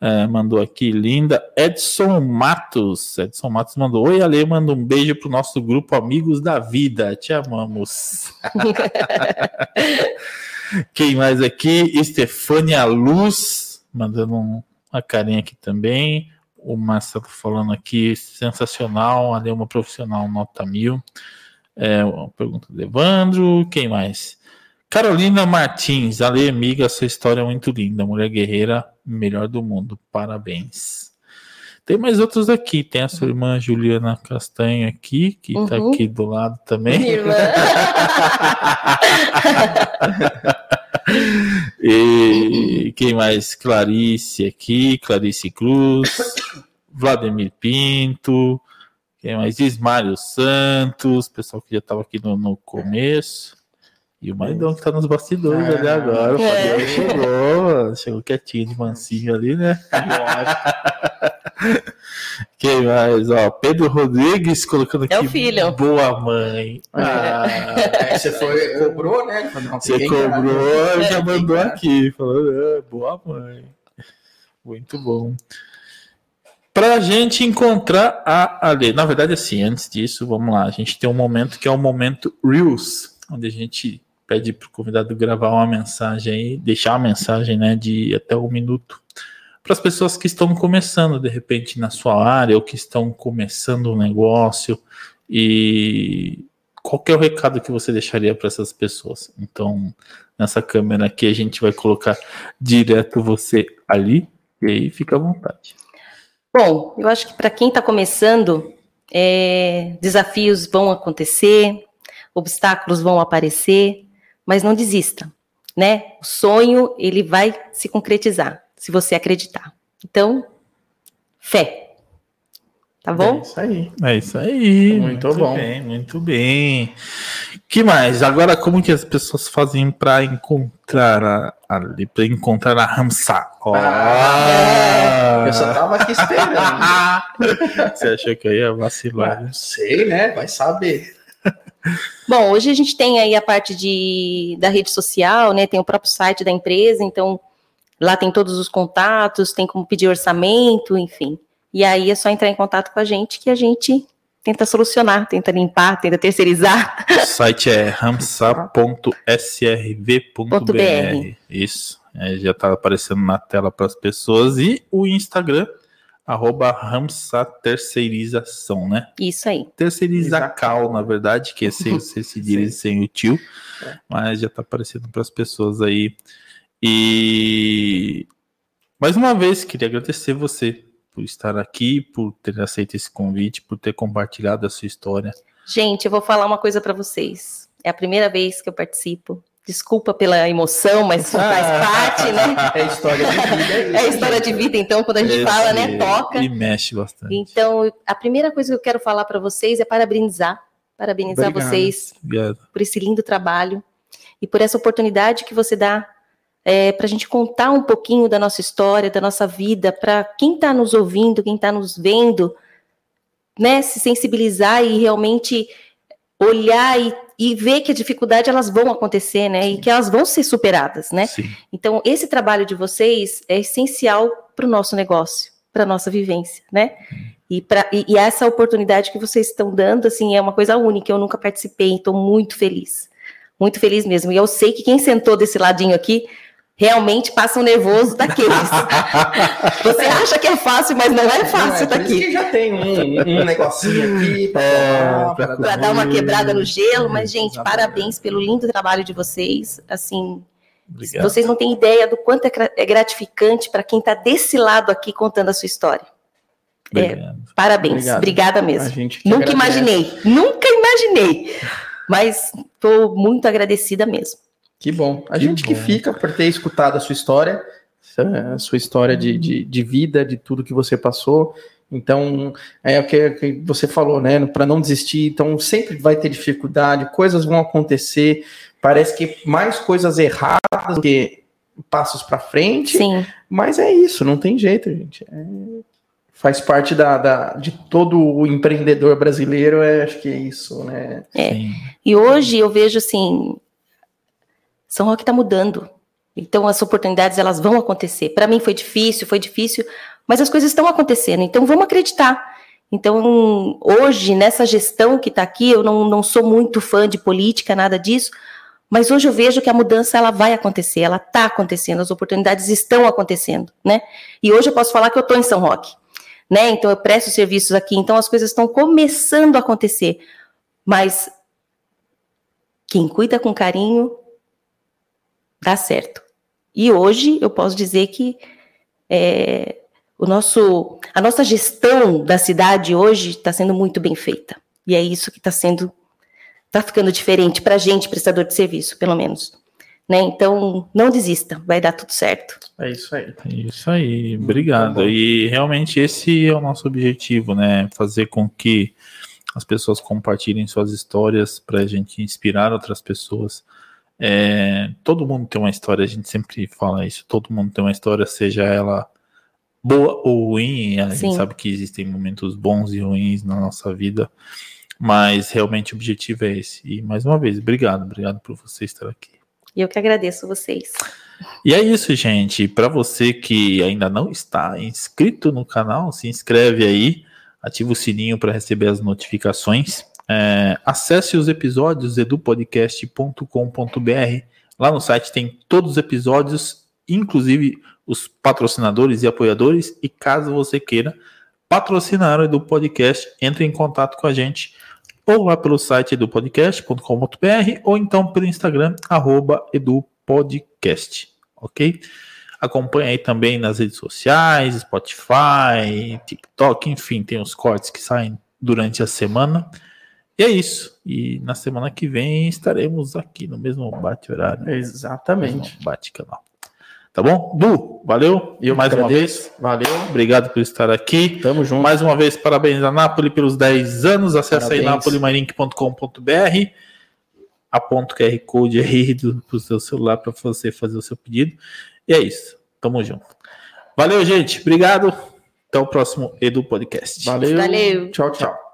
eh, mandou aqui, linda. Edson Matos. Edson Matos mandou: Oi, Ale, manda um beijo pro nosso grupo Amigos da Vida. Te amamos. Quem mais aqui? Estefânia Luz, mandando um- uma carinha aqui também. O Marcelo falando aqui, sensacional. Ali é uma profissional nota mil. É, uma pergunta do Evandro. Quem mais? Carolina Martins, Ale, amiga, sua história é muito linda. Mulher guerreira, melhor do mundo. Parabéns. Tem mais outros aqui. Tem a sua irmã Juliana Castanho aqui, que tá Uhum. aqui do lado também. E quem mais? Clarice aqui, Clarice Cruz, Vladimir Pinto, quem mais? Ismário Santos, pessoal que já estava aqui no, no começo. E o maridão que tá nos bastidores ali Ah, agora. O é. Fabiano chegou, chegou quietinho de mansinho ali, né? Quem mais? Ó, Pedro Rodrigues colocando aqui. É o filho. Boa mãe. Ah, Aí você foi, cobrou, né? Falou, não, você casa. cobrou, já É, mandou fica. aqui, falando, "Ah, boa mãe. Muito bom. Pra gente encontrar a Ale, na verdade, assim, antes disso, vamos lá, a gente tem um momento que é o momento Reels, onde a gente pede pro convidado gravar uma mensagem aí, deixar uma mensagem, né, de até um minuto, para as pessoas que estão começando, de repente, na sua área, ou que estão começando um negócio, e qual é o recado que você deixaria para essas pessoas? Então, nessa câmera aqui, a gente vai colocar direto você ali, e aí fica à vontade. Bom, eu acho que para quem está começando, é, desafios vão acontecer, obstáculos vão aparecer, mas não desista, né? O sonho ele vai se concretizar se você acreditar. Então, fé. Tá É bom? isso aí. É isso aí. Muito bom. bem, muito bem. que mais? Agora, como que as pessoas fazem para encontrar a, ali, para encontrar a Ramsa? Ó. Ah, Eu só tava aqui esperando. Você achou que eu ia vacilar? Não sei, né? Vai saber. Bom, hoje a gente tem aí a parte de, da rede social, né? Tem o próprio site da empresa, então lá tem todos os contatos, tem como pedir orçamento, enfim. E aí é só entrar em contato com a gente que a gente tenta solucionar, tenta limpar, tenta terceirizar. O site é ramsa.srv.br. .br. Isso. É, já está aparecendo na tela para as pessoas. E o Instagram, arroba Ramsa Terceirização, né? Isso aí. Terceirizacal, na verdade, que é sem, sem se dirige sem o tio. É. Mas já está aparecendo para as pessoas aí. E mais uma vez, queria agradecer você por estar aqui, por ter aceito esse convite, por ter compartilhado a sua história. Gente, eu vou falar uma coisa para vocês. É a primeira vez que eu participo. Desculpa pela emoção, mas faz parte, né? É história de vida. É a história de vida, então, quando a gente fala, né, toca. E mexe bastante. Então, a primeira coisa que eu quero falar para vocês é parabenizar, parabenizar Obrigado. vocês Obrigado. por esse lindo trabalho e por essa oportunidade que você dá para a gente contar um pouquinho da nossa história, da nossa vida, para quem está nos ouvindo, quem está nos vendo, né, se sensibilizar e realmente olhar e, e ver que a dificuldade elas vão acontecer, né? E que elas vão ser superadas, né? Sim. Então, esse trabalho de vocês é essencial para o nosso negócio, para a nossa vivência, né? E, pra, e, e, essa oportunidade que vocês estão dando, assim, é uma coisa única. Eu nunca participei, estou muito feliz. Muito feliz mesmo. E eu sei que quem sentou desse ladinho aqui realmente passa um nervoso daqueles. Você acha que é fácil, mas não é fácil não, é, daqui. Que já tem um, um negocinho aqui para é, dar uma quebrada no gelo, mas gente, Exatamente. parabéns pelo lindo trabalho de vocês. Assim, Obrigado. vocês não têm ideia do quanto é, é gratificante para quem está desse lado aqui contando a sua história. É, parabéns, Obrigado. obrigada mesmo. Nunca agradece. imaginei, nunca imaginei, mas estou muito agradecida mesmo. Que bom. A que gente bom. que fica por ter escutado a sua história, a sua história de, de, de vida, de tudo que você passou. Então, é o que, que você falou, né? Para não desistir. Então, sempre vai ter dificuldade, coisas vão acontecer. Parece que mais coisas erradas do que passos para frente. Sim. Mas é isso, não tem jeito, gente. É, faz parte da, da, de todo o empreendedor brasileiro, é, acho que é isso, né? É. E hoje eu vejo assim, são Roque está mudando. Então as oportunidades elas vão acontecer. Para mim foi difícil, foi difícil, mas as coisas estão acontecendo. Então vamos acreditar. Então hoje nessa gestão que está aqui, eu não, não sou muito fã de política, nada disso. Mas hoje eu vejo que a mudança ela vai acontecer, ela está acontecendo, as oportunidades estão acontecendo, né? E hoje eu posso falar que eu estou em São Roque, né? Então eu presto serviços aqui, então as coisas estão começando a acontecer. Mas quem cuida com carinho dá certo. E hoje eu posso dizer que é, o nosso, a nossa gestão da cidade hoje está sendo muito bem feita. E é isso que está sendo, está ficando diferente para a gente, prestador de serviço, pelo menos. Né? Então, não desista, vai dar tudo certo. É isso aí. É isso aí, obrigado. E realmente esse é o nosso objetivo, né? Fazer com que as pessoas compartilhem suas histórias para a gente inspirar outras pessoas é, todo mundo tem uma história, a gente sempre fala isso. Todo mundo tem uma história, seja ela boa ou ruim. A Sim. gente sabe que existem momentos bons e ruins na nossa vida, mas realmente o objetivo é esse. E mais uma vez, obrigado, obrigado por você estar aqui. Eu que agradeço vocês. E é isso, gente. Para você que ainda não está inscrito no canal, se inscreve aí, ativa o sininho para receber as notificações. É, acesse os episódios edupodcast.com.br. Lá no site tem todos os episódios, inclusive os patrocinadores e apoiadores. E caso você queira patrocinar o Edu Podcast, entre em contato com a gente ou lá pelo site edupodcast.com.br ou então pelo Instagram, edupodcast, ok? Acompanhe aí também nas redes sociais, Spotify, TikTok, enfim, tem os cortes que saem durante a semana. E é isso. E na semana que vem estaremos aqui no mesmo bate-horário. Exatamente. Bate-canal. Tá bom? Du, valeu. Eu mais uma vez. Valeu. Obrigado por estar aqui. Tamo junto. Mais uma vez, parabéns a Napoli pelos 10 anos. Acesse aí napolimarink.com.br. Aponta o QR Code aí do, pro seu celular para você fazer o seu pedido. E é isso. Tamo junto. Valeu, gente. Obrigado. Até o próximo Edu Podcast. Valeu. Valeu. Tchau, tchau.